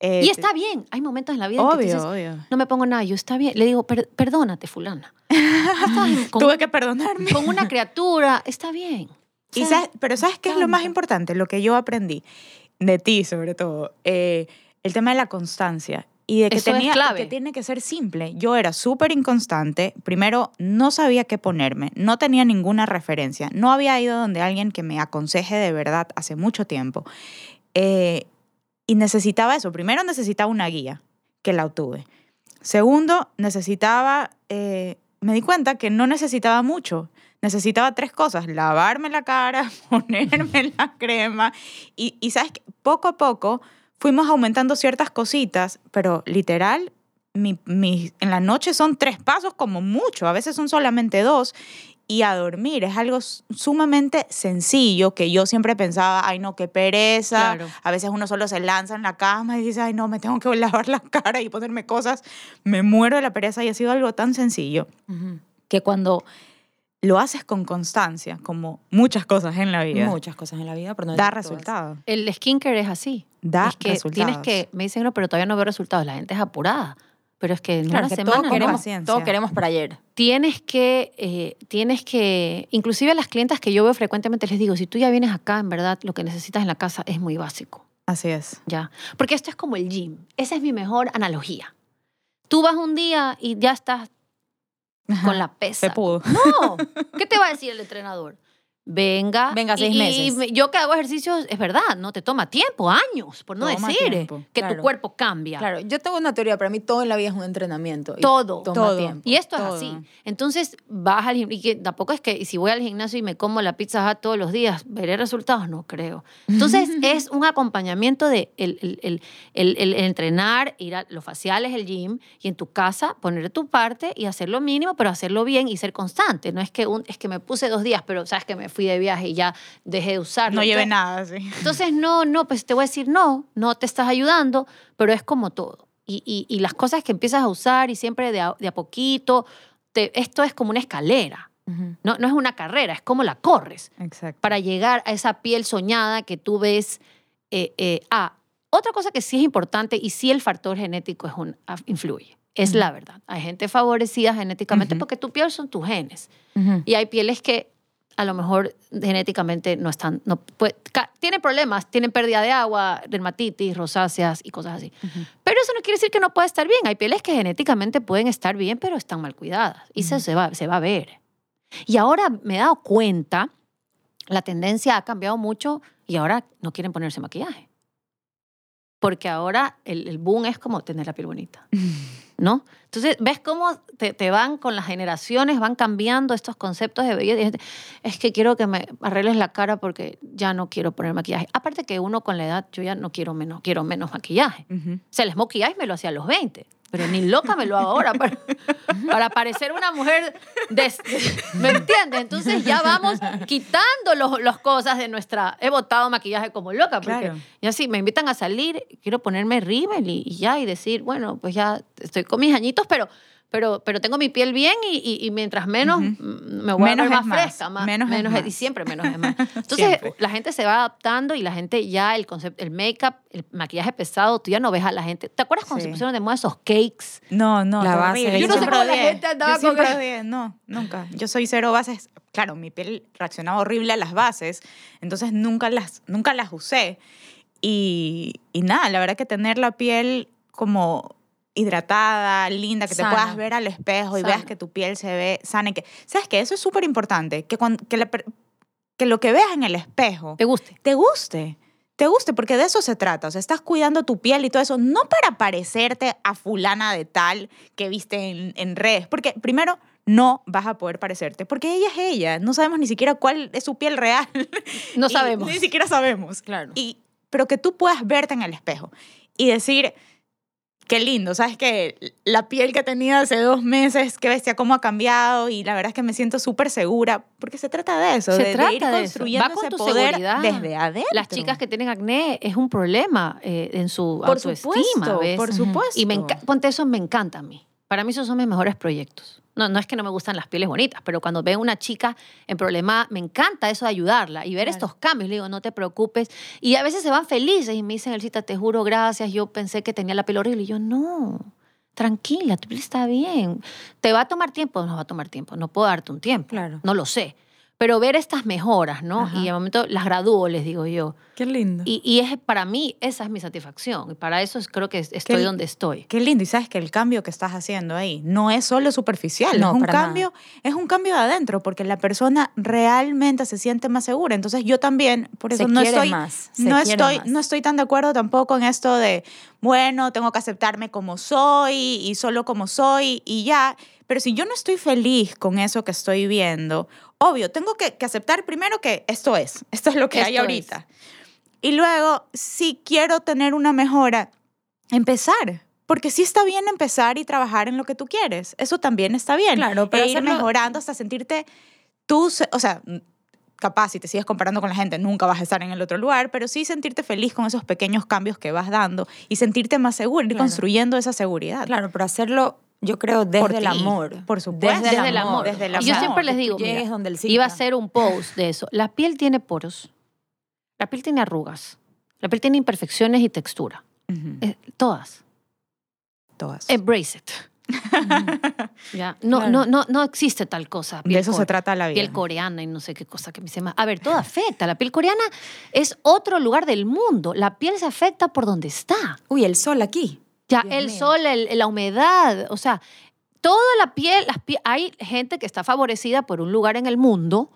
S1: eh,
S3: Y está bien. Hay momentos en la vida en que
S1: Obvio,
S3: dices,
S1: obvio.
S3: no me pongo nada. Yo está bien. Le digo, "Per- perdónate, fulana. Con,
S1: Tuve que perdonarme.
S3: con una criatura. Está bien.
S1: Y sabes- pero ¿sabes qué es lo más importante? Lo que yo aprendí de ti, sobre todo. eh, el tema de la constancia. Y de que,
S3: Eso es
S1: tenía,
S3: clave.
S1: que tiene que ser simple. Yo era súper inconstante. Primero, no sabía qué ponerme. No tenía ninguna referencia. No había ido donde alguien que me aconseje de verdad hace mucho tiempo. Eh, y necesitaba eso. Primero, necesitaba una guía, que la obtuve. Segundo, necesitaba, eh, me di cuenta que no necesitaba mucho. Necesitaba tres cosas, lavarme la cara, ponerme la crema y, y sabes, que poco a poco fuimos aumentando ciertas cositas, pero literal, mi, mi- en la noche son tres pasos como mucho, a veces son solamente dos. Y a dormir es algo sumamente sencillo que yo siempre pensaba, ay no, qué pereza.
S3: Claro.
S1: A veces uno solo se lanza en la cama y dice, ay no, me tengo que lavar la cara y ponerme cosas. Me muero de la pereza y ha sido algo tan sencillo
S2: Ujú.
S1: que cuando lo haces con constancia, como muchas cosas en la vida,
S2: Muchas cosas en la vida, pero no
S1: da resultado.
S3: El skincare es así.
S1: Da
S3: es que
S1: resultados.
S3: tienes que, me dicen, no, pero todavía no veo resultados. La gente es apurada. Pero es que en
S2: Claro,
S3: una
S2: que
S3: semana
S2: todo
S3: no.
S2: queremos, todo queremos para ayer.
S3: tienes que, eh, tienes que, inclusive a las clientas que yo veo frecuentemente les digo, si tú ya vienes acá, en verdad, lo que necesitas en la casa es muy básico,
S1: Así es.
S3: ¿ya? Porque esto es como el gym. Esa es mi mejor analogía. Tú vas un día y ya estás con la pesa.
S1: Se pudo.
S3: No, ¿qué te va a decir el entrenador? Venga.
S2: Venga, seis
S3: y-
S2: meses.
S3: Y yo que hago ejercicios, es verdad, no te toma tiempo, años, por no
S1: Toma
S3: decir
S1: tiempo,
S3: que
S2: claro.
S3: tu cuerpo cambia.
S2: Claro, yo tengo una teoría, para mí todo en la vida es un entrenamiento. y
S3: Todo.
S2: toma
S1: Todo.
S2: tiempo.
S3: Y esto
S1: Todo.
S3: es así. Entonces, vas al gimnasio. Y que tampoco es que si voy al gimnasio y me como la pizza Hut todos los días, ¿veré resultados? No creo. Entonces, es un acompañamiento de el, el- el- el- el entrenar, ir a los faciales, el gym, y en tu casa poner tu parte y hacer lo mínimo, pero hacerlo bien y ser constante. No es que, un, es que me puse dos días, pero sabes que me fui de viaje y ya dejé de usarlo.
S1: No lleve nada, sí.
S3: entonces, no, no, pues te voy a decir, no, no te estás ayudando, pero es como todo. Y, y- y las cosas que empiezas a usar y siempre de a, de a poquito, te- esto es como una escalera, no, no es una carrera, es como la corres
S1: Exacto.
S3: para llegar a esa piel soñada que tú ves. eh, eh, ah, otra cosa que sí es importante y sí el factor genético es un, influye, es la verdad. Hay gente favorecida genéticamente porque tu piel son tus genes. Y hay pieles que a lo mejor genéticamente no están, no ca- tienen problemas, tienen pérdida de agua, dermatitis, rosáceas y cosas así. Pero eso no quiere decir que no pueda estar bien. Hay pieles que genéticamente pueden estar bien, pero están mal cuidadas. Y eso se va, se va a ver. Y ahora me he dado cuenta, la tendencia ha cambiado mucho y ahora no quieren ponerse maquillaje. porque ahora el, el boom es como tener la piel bonita, ¿no? Entonces, ¿ves cómo te, te van con las generaciones, van cambiando estos conceptos de belleza? Es que quiero que me arregles la cara porque ya no quiero poner maquillaje. Aparte que uno con la edad, yo ya no quiero menos, quiero menos maquillaje.
S1: Ujú.
S3: O sea, el smokey eyes me lo hacía a los 20, pero ni loca me lo hago ahora para, para parecer una mujer de... ¿Me entiendes? Entonces ya vamos quitando los, los cosas de nuestra... He botado maquillaje como loca, porque
S1: Claro.
S3: ya sí, me invitan a salir, quiero ponerme rímel y, y ya, y decir, bueno, pues ya estoy con mis añitos, pero... Pero, pero tengo mi piel bien y, y- y mientras menos
S1: Ujú.
S3: mm, me voy
S1: Menos
S3: a ver
S1: es
S3: más
S1: más.
S3: fresca, más,
S1: Menos es
S3: y
S1: más.
S3: siempre menos es más. Entonces
S1: Siempre.
S3: la gente se va adaptando y la gente ya el concepto, el make-up, el maquillaje pesado, tú ya no ves a la gente. ¿Te acuerdas cuando
S1: Sí.
S3: se pusieron de moda esos cakes?
S1: No, no,
S2: La base.
S1: horrible.
S2: Yo no sé
S3: cómo la gente andaba
S1: Yo siempre
S3: con-.
S1: No, nunca. Yo soy cero bases. Claro, mi piel reaccionaba horrible a las bases, entonces nunca las, nunca las usé. Y, y nada, la verdad que tener la piel como hidratada, linda, que
S2: Sana.
S1: te puedas ver al espejo y
S3: Sana.
S1: veas que tu piel se ve sana. y Que, ¿Sabes qué? Eso es súper importante, que, que, la que lo que veas en el espejo
S3: ¿Te guste?
S1: te guste. Te guste, porque de eso se trata. O sea, estás cuidando tu piel y todo eso, no para parecerte a fulana de tal que viste en, en redes. Porque primero, no vas a poder parecerte, porque ella es ella. No sabemos ni siquiera cuál es su piel real.
S3: No
S1: Y
S3: sabemos.
S1: Ni siquiera sabemos.
S3: Claro.
S1: Y, pero que tú puedas verte en el espejo y decir, qué lindo, ¿sabes? Que la piel que tenía hace dos meses, qué bestia, cómo ha cambiado y la verdad es que me siento súper segura, porque se trata de eso,
S3: Se
S1: de, de
S3: trata
S1: ir
S3: de eso.
S1: construyendo
S3: Va con
S1: ese
S3: tu
S1: poder
S3: seguridad.
S1: desde adentro.
S3: Las chicas que tienen acné es un problema eh, en su
S1: por
S3: autoestima,
S1: supuesto,
S3: ¿ves?
S1: por supuesto.
S3: Y me ponte eso, me encanta a mí. Para mí esos son mis mejores proyectos. No, no es que no me gustan las pieles bonitas, pero cuando veo una chica en problema, me encanta eso de ayudarla y ver
S1: Claro.
S3: estos cambios. Le digo, no te preocupes. Y a veces se van felices y me dicen, Elcita, te juro, gracias. Yo pensé que tenía la piel horrible. Y yo, no, tranquila, tu piel está bien. ¿Te va a tomar tiempo? No va a tomar tiempo. No puedo darte un tiempo.
S2: Claro.
S3: No lo sé. Pero ver estas mejoras, ¿no?
S2: Ajá.
S3: Y de momento las gradúo, les digo yo.
S2: Qué lindo.
S3: Y, y es para mí, esa es mi satisfacción. Y para eso es- creo que estoy
S1: Qué-
S3: donde estoy.
S1: Qué lindo. Y sabes que el cambio que estás haciendo ahí no es solo superficial,
S2: No,
S1: es un
S2: para nada.
S1: cambio, es un cambio de adentro, porque la persona realmente se siente más segura. Entonces yo también, por eso
S2: Se
S1: no estoy,
S2: más,
S1: no estoy,
S2: más.
S1: no estoy tan de acuerdo tampoco en esto de, bueno, tengo que aceptarme como soy y solo como soy y ya. Pero si yo no estoy feliz con eso que estoy viendo, obvio, tengo que, que aceptar primero que esto es, esto es lo que hay ahorita. Y luego, si quiero tener una mejora, empezar. Porque sí está bien empezar y trabajar en lo que tú quieres. Eso también está bien.
S2: Claro, pero
S1: e ir
S2: hacerlo-
S1: mejorando hasta sentirte tú, o sea, capaz si te sigues comparando con la gente, nunca vas a estar en el otro lugar, pero sí sentirte feliz con esos pequeños cambios que vas dando y sentirte más seguro, ir
S2: Claro.
S1: construyendo esa seguridad.
S2: Claro, pero hacerlo, yo creo, desde
S1: Por
S2: el amor.
S1: por supuesto.
S3: Desde el amor.
S1: desde el
S3: Y yo siempre les digo, mira,
S2: donde el
S3: iba a hacer un post de eso. La piel tiene poros. La piel tiene arrugas. La piel tiene imperfecciones y textura.
S1: Ujú,
S3: Eh, todas.
S1: Todas.
S3: Embrace it. Ya. No,
S2: Claro.
S3: no, no, no existe tal cosa.
S1: de
S3: piel
S1: eso
S3: core-
S1: se trata la vida.
S3: Piel coreana y no sé qué cosa que me dice más. A ver, todo afecta. La piel coreana es otro lugar del mundo. La piel se afecta por donde está.
S2: Uy, el sol aquí.
S3: Ya,
S2: Dios
S3: el
S2: mío.
S3: sol, el- la humedad, o sea, toda la piel, las pie- hay gente que está favorecida por un lugar en el mundo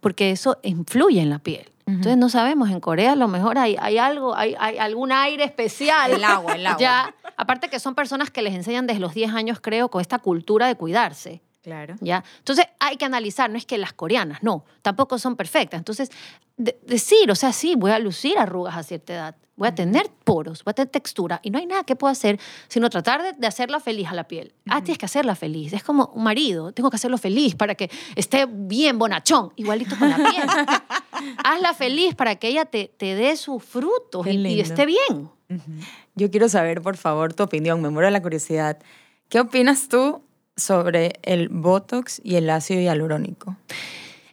S3: porque eso influye en la piel. Entonces no sabemos, en Corea a lo mejor hay, hay algo, hay, hay algún aire especial.
S2: El agua, el agua.
S3: Ya, aparte que son personas que les enseñan desde los 10 años, creo, con esta cultura de cuidarse.
S1: Claro.
S3: ¿ya? Entonces hay que analizar, no es que las coreanas, no, tampoco son perfectas. Entonces, de- decir, o sea, sí, voy a lucir arrugas a cierta edad, voy a tener poros, voy a tener textura y no hay nada que pueda hacer sino tratar de, de hacerla feliz a la piel. Ah, tienes que hacerla feliz. Es como un marido, tengo que hacerlo feliz para que esté bien bonachón, igualito con la piel. Hazla feliz para que ella te, te dé sus frutos y, y esté bien.
S2: Yo quiero saber, por favor, tu opinión. Me muero de la curiosidad. ¿Qué opinas tú sobre el Botox y el ácido hialurónico?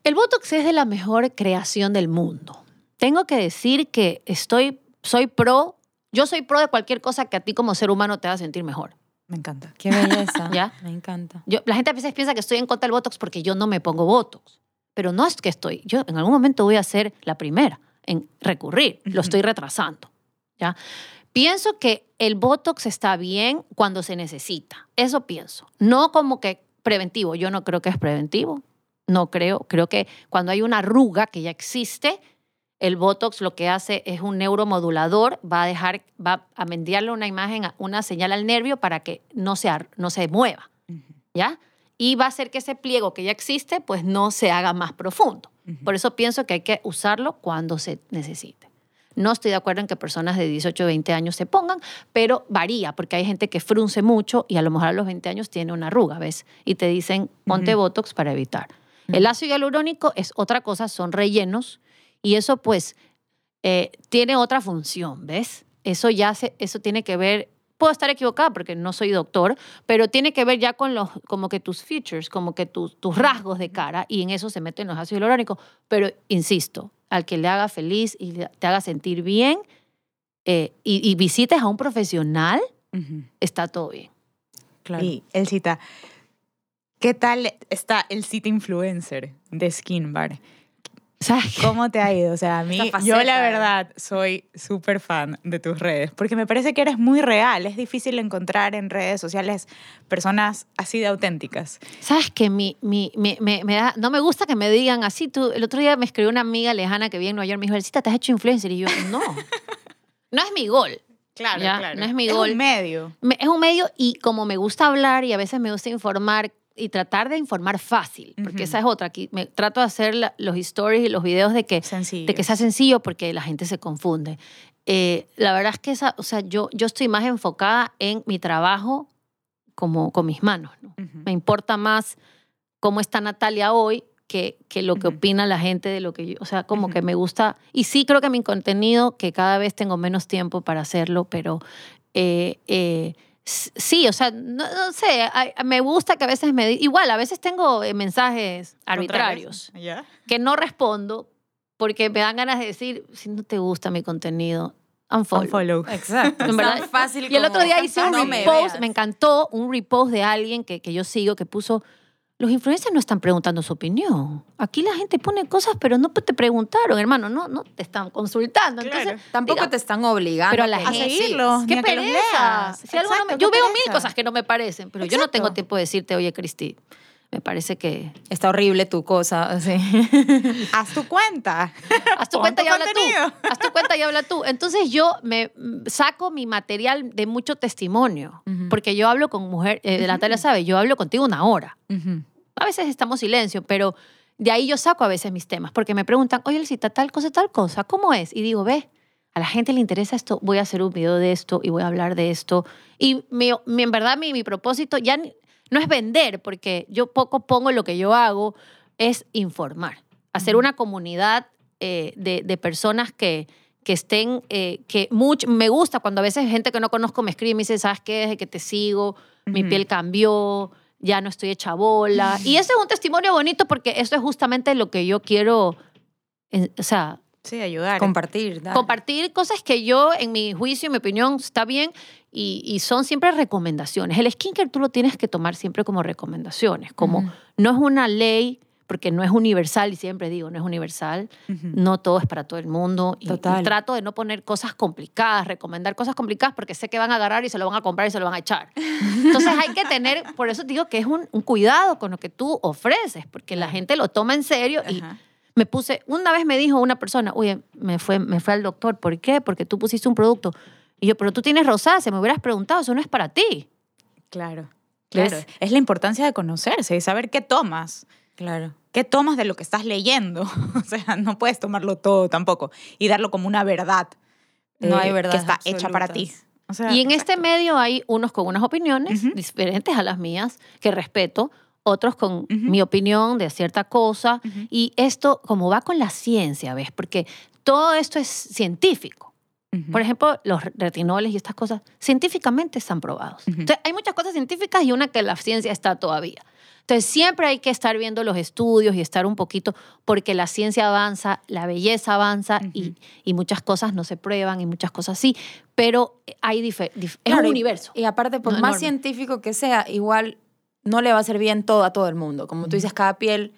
S3: El Botox es de la mejor creación del mundo. Tengo que decir que estoy, soy pro, yo soy pro de cualquier cosa que a ti como ser humano te haga sentir mejor.
S1: Me encanta.
S2: Qué belleza.
S3: ¿Ya?
S2: Me encanta.
S3: Yo, la gente a veces piensa que estoy en contra del Botox porque yo no me pongo Botox. Pero no es que estoy. Yo en algún momento voy a ser la primera en recurrir. Lo estoy retrasando. ¿ya? Pienso que el Botox está bien cuando se necesita. Eso pienso. No como que preventivo. Yo no creo que es preventivo. No creo. Creo que cuando hay una arruga que ya existe, El Botox lo que hace es un neuromodulador, va a dejar, va a enviarle una imagen, una señal al nervio para que no se, no se mueva, ¿ya? Y va a hacer que ese pliego que ya existe, pues no se haga más profundo. Por eso pienso que hay que usarlo cuando se necesite. No estoy de acuerdo en que personas de 18 o 20 años se pongan, pero varía, porque hay gente que frunce mucho y a lo mejor a los 20 años tiene una arruga, ¿ves? Y te dicen, ponte Botox para evitar. El ácido hialurónico es otra cosa, son rellenos y eso pues eh, tiene otra función, ¿ves? Eso ya se, eso tiene que ver, puedo estar equivocada porque no soy doctor, pero tiene que ver ya con los, como que tus features, como que tus, tus rasgos de cara y en eso se meten los ácidos hialurónicos. Pero insisto, al que le haga feliz y te haga sentir bien eh, y, y visites a un profesional, está todo bien.
S2: Claro.
S1: Y el cita, ¿qué tal está el cita influencer de Skin Bar?
S3: ¿Sabes?
S1: ¿Cómo te ha ido? O sea, a mí, yo la verdad soy súper fan de tus redes, porque me parece que eres muy real. Es difícil encontrar en redes sociales personas así de auténticas.
S3: ¿Sabes que mi, mi, me, me- me da, no me gusta que me digan así? Tú, el otro día me escribió una amiga lejana que vive en Nueva York, me dijo, Elcita, ¿te has hecho influencer? Y yo, no. no es mi gol.
S1: Claro,
S3: Ya, no es mi
S1: es
S3: gol.
S1: un medio.
S3: Me- es un medio y como me gusta hablar y a veces me gusta informar y tratar de informar fácil, porque
S1: Ujú.
S3: esa es otra. Aquí me trato de hacer la- los stories y los videos de que,
S1: Sencillo.
S3: de que sea sencillo porque la gente se confunde. Eh, la verdad es que esa, o sea, yo, yo estoy más enfocada en mi trabajo como con mis manos. ¿no?
S1: Ujú.
S3: Me importa más cómo está Natalia hoy que, que lo que
S1: Ujú.
S3: opina la gente de lo que yo, o sea, como que me gusta, y sí creo que mi contenido, que cada vez tengo menos tiempo para hacerlo, pero eh, eh, sí, o sea, no, no sé, me gusta que a veces me, igual, a veces tengo eh, mensajes arbitrarios que no respondo porque me dan ganas de decir, si no te gusta mi contenido, unfollow.
S1: Unfollow.
S2: Exacto.
S3: Verdad.
S2: tan fácil
S3: Y el otro día hice un
S2: "No me
S3: repost,
S2: veas".
S3: me encantó un repost de alguien que, que yo sigo que puso, los influencers no están preguntando su opinión. Aquí la gente pone cosas, pero no te preguntaron, hermano, no, no te están consultando. Entonces,
S1: Claro.
S2: Tampoco
S3: diga,
S2: te están obligando.
S3: pero a la
S1: A
S3: gente-
S1: seguirlos,
S3: qué pereza. Si algo no me-
S1: Exacto,
S3: yo veo mil cosas que no me parecen, pero yo no tengo
S1: Exacto.
S3: tiempo de decirte, oye, Cristi, me parece que...
S2: Está horrible tu cosa. así.
S1: Haz tu cuenta.
S3: Haz tu
S1: Pon
S3: cuenta
S1: tu
S3: y habla
S1: contenido.
S3: tú. Haz tu cuenta y habla tú. Entonces yo me saco mi material de mucho testimonio, porque yo hablo con mujer, eh, Natalia sabe, yo hablo contigo una hora. A veces estamos silencio, pero de ahí yo saco a veces mis temas, porque me preguntan, oye, Elcita, tal cosa, tal cosa, ¿cómo es? Y digo, ve, a la gente le interesa esto, voy a hacer un video de esto y voy a hablar de esto. Y mi, mi- en verdad mi, mi propósito ya ni- no es vender, porque yo poco pongo lo que yo hago, es informar, hacer una comunidad eh, de, de personas que, que estén, eh, que mucho, me gusta cuando a veces gente que no conozco me escribe y me dice, ¿sabes qué? Desde que te sigo, mi piel cambió, ya no estoy hecha bola. Y eso es un testimonio bonito porque eso es justamente lo que yo quiero, o sea,
S1: Sí, ayudar.
S2: Compartir.
S3: compartir cosas que yo, en mi juicio, en mi opinión, está bien y, y son siempre recomendaciones. El skincare tú lo tienes que tomar siempre como recomendaciones, como
S2: Ujú.
S3: no es una ley porque no es universal y siempre digo, no es universal,
S1: Ujú.
S3: no todo es para todo el mundo. Y,
S2: Total.
S3: y trato de no poner cosas complicadas, recomendar cosas complicadas porque sé que van a agarrar y se lo van a comprar y se lo van a echar. Entonces hay que tener, por eso digo que es un, un cuidado con lo que tú ofreces, porque la gente lo toma en serio y
S1: Ajá.
S3: me puse, una vez me dijo una persona, oye, me fue, me fue al doctor, ¿por qué? Porque tú pusiste un producto. Y yo, pero tú tienes rosácea, me hubieras preguntado, eso no es para ti.
S1: Claro. Claro.
S3: ¿Ves?
S1: Es la importancia de conocerse y saber qué tomas.
S2: Claro.
S1: ¿Qué tomas de lo que estás leyendo? O sea, no puedes tomarlo todo tampoco y darlo como una verdad.
S2: No
S1: eh,
S2: hay
S1: Que
S2: verdades
S1: está hecha para ti.
S2: absolutas.
S1: O sea,
S3: Y en este medio hay unos con unas opiniones diferentes a las mías, que respeto, otros con mi opinión de cierta cosa. Y esto, como va con la ciencia, ¿ves? Porque todo esto es científico. Por ejemplo, los retinoles y estas cosas científicamente están probados.
S1: Ujú.
S3: Entonces, hay muchas cosas científicas y una que la ciencia está todavía. Entonces, siempre hay que estar viendo los estudios y estar un poquito, porque la ciencia avanza, la belleza avanza y,
S1: Ujú.
S3: y muchas cosas no se prueban y muchas cosas sí, pero hay dife- dif- es
S2: Claro,
S3: un
S2: y-
S3: universo.
S2: Y aparte, por
S3: No,
S2: más
S3: enorme.
S2: científico que sea, igual no le va a hacer bien todo a todo el mundo. Como tú dices, cada piel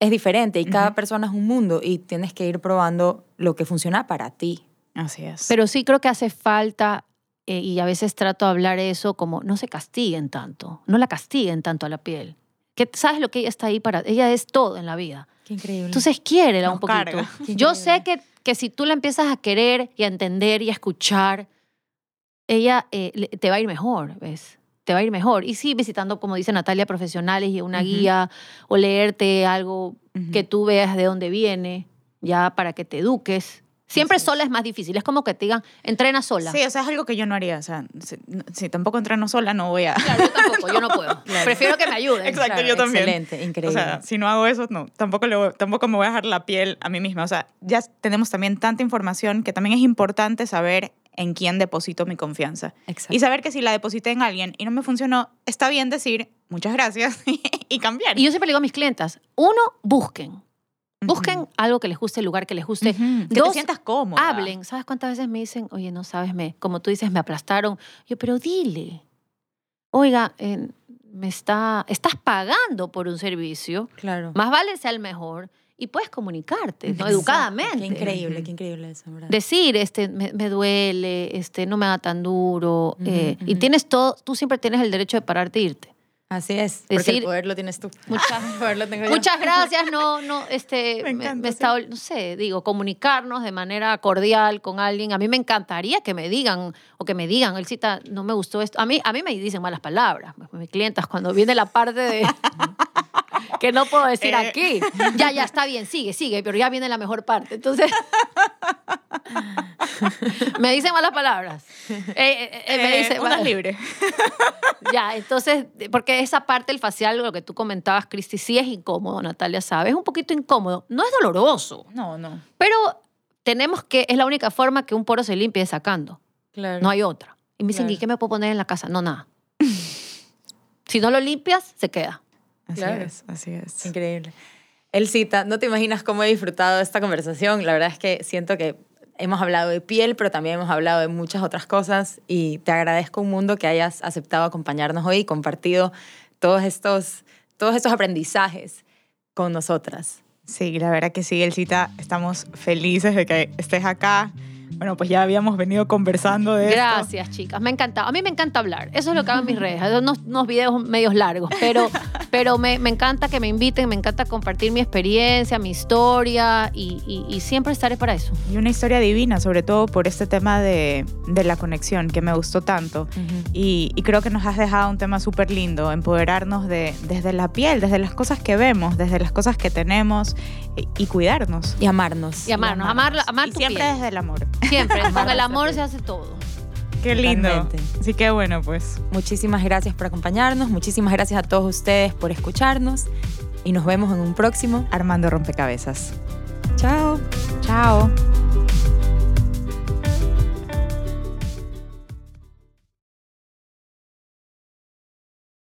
S2: es diferente y cada persona es un mundo y tienes que ir probando lo que funciona para ti.
S1: Así es.
S3: Pero sí creo que hace falta, eh, y a veces trato de hablar eso como no se castiguen tanto, no la castiguen tanto a la piel. Que sabes lo que ella está ahí para, ella es todo en la vida.
S2: Qué increíble.
S3: Entonces quiérela
S1: Nos
S3: un poquito.
S1: carga.
S3: Yo sé que, que si tú la empiezas a querer y a entender y a escuchar, ella eh, te va a ir mejor, ¿ves? Te va a ir mejor. Y sí, visitando, como dice Natalia, profesionales y una
S1: Ujú.
S3: guía o leerte algo
S1: Ujú.
S3: que tú veas de dónde viene, ya para que te eduques. Siempre sola es más difícil. Es como que te digan, entrena sola.
S1: Sí, o sea, es algo que yo no haría. O sea, si, tampoco entreno sola, no voy a...
S3: Claro, yo tampoco, yo no puedo.
S2: Claro.
S3: Prefiero que me ayuden.
S1: Exacto, yo también.
S2: Excelente,
S1: O
S2: increíble.
S1: sea, si no hago eso, no, tampoco, le voy- tampoco me voy a dejar la piel a mí misma. O sea, ya tenemos también tanta información que también es importante saber en quién deposito mi confianza.
S2: Exacto.
S1: Y saber que si la deposité en alguien y no me funcionó, está bien decir muchas gracias y cambiar.
S3: Y yo siempre le digo a mis clientas, uno, busquen. Busquen algo que les guste, el lugar que les guste.
S1: Que
S3: Dos,
S1: te sientas cómoda.
S3: Hablen. ¿Sabes cuántas veces me dicen, oye, no sabes, me, como tú dices, me aplastaron? Yo, pero dile. Oiga, eh, me está, estás pagando por un servicio.
S2: Claro.
S3: Más vale sea el mejor y puedes comunicarte, ¿no? Educadamente.
S2: Qué increíble, qué increíble eso, ¿verdad?
S3: Decir, este, me, me duele, este, no me haga tan duro. Eh, Y tienes todo, tú siempre tienes el derecho de pararte e irte.
S2: Así es. Porque
S3: Decir-
S2: el poder lo tienes tú.
S3: Muchas,
S2: El poder lo tengo yo.
S3: Muchas gracias, no, no, este,
S1: Me encanta,
S3: me
S1: sí.
S3: está, no sé, digo, comunicarnos de manera cordial con alguien. A mí me encantaría que me digan, o que me digan, Elcita, no me gustó esto. A mí, a mí me dicen malas palabras, pues, mis clientas, cuando viene la parte de que no puedo decir
S1: Eh.
S3: aquí. Ya, ya, está bien, sigue, sigue, pero ya viene la mejor parte. Entonces, me dicen malas palabras. Eh, eh, eh, me
S1: Eh,
S3: dicen,
S1: unas libres.
S3: ya, entonces, porque esa parte del facial, lo que tú comentabas, Cristi, sí es incómodo, Natalia sabe, es un poquito incómodo. No es doloroso,
S1: No, no.
S3: pero tenemos que, es la única forma que un poro se limpie sacando.
S2: Claro.
S3: No hay otra. Y me dicen,
S2: Claro.
S3: ¿y qué me puedo poner en la casa? No, nada. si no lo limpias, se queda.
S1: Así
S2: Claro.
S1: es, así es.
S2: Increíble. Elcita, no te imaginas cómo he disfrutado esta conversación. La verdad es que siento que hemos hablado de piel, pero también hemos hablado de muchas otras cosas y te agradezco un mundo que hayas aceptado acompañarnos hoy y compartido todos estos, todos estos aprendizajes con nosotras.
S1: Sí, la verdad que sí, Elcita, estamos felices de que estés acá. Bueno, pues ya habíamos venido conversando de esto.
S3: Gracias, chicas. Me encanta. A mí me encanta hablar. Eso es lo que hago en mis redes. Unos, unos videos medios largos. Pero, pero me, me encanta que me inviten, me encanta compartir mi experiencia, mi historia y, y- y siempre estaré para eso.
S1: Y una historia divina, sobre todo por este tema de, de la conexión, que me gustó tanto. Y, y creo que nos has dejado un tema súper lindo, empoderarnos de, desde la piel, desde las cosas que vemos, desde las cosas que tenemos y, y cuidarnos.
S2: Y amarnos.
S3: Y amarnos, amar, amar
S1: y
S3: tu
S1: siempre
S3: piel.
S1: desde el amor.
S3: Siempre. Con el amor se hace todo.
S1: Qué lindo.
S2: Totalmente.
S1: Así que bueno, pues
S2: Muchísimas gracias por acompañarnos, muchísimas gracias a todos ustedes por escucharnos y nos vemos en un próximo.
S1: armando rompecabezas.
S2: Chao.
S1: Chao.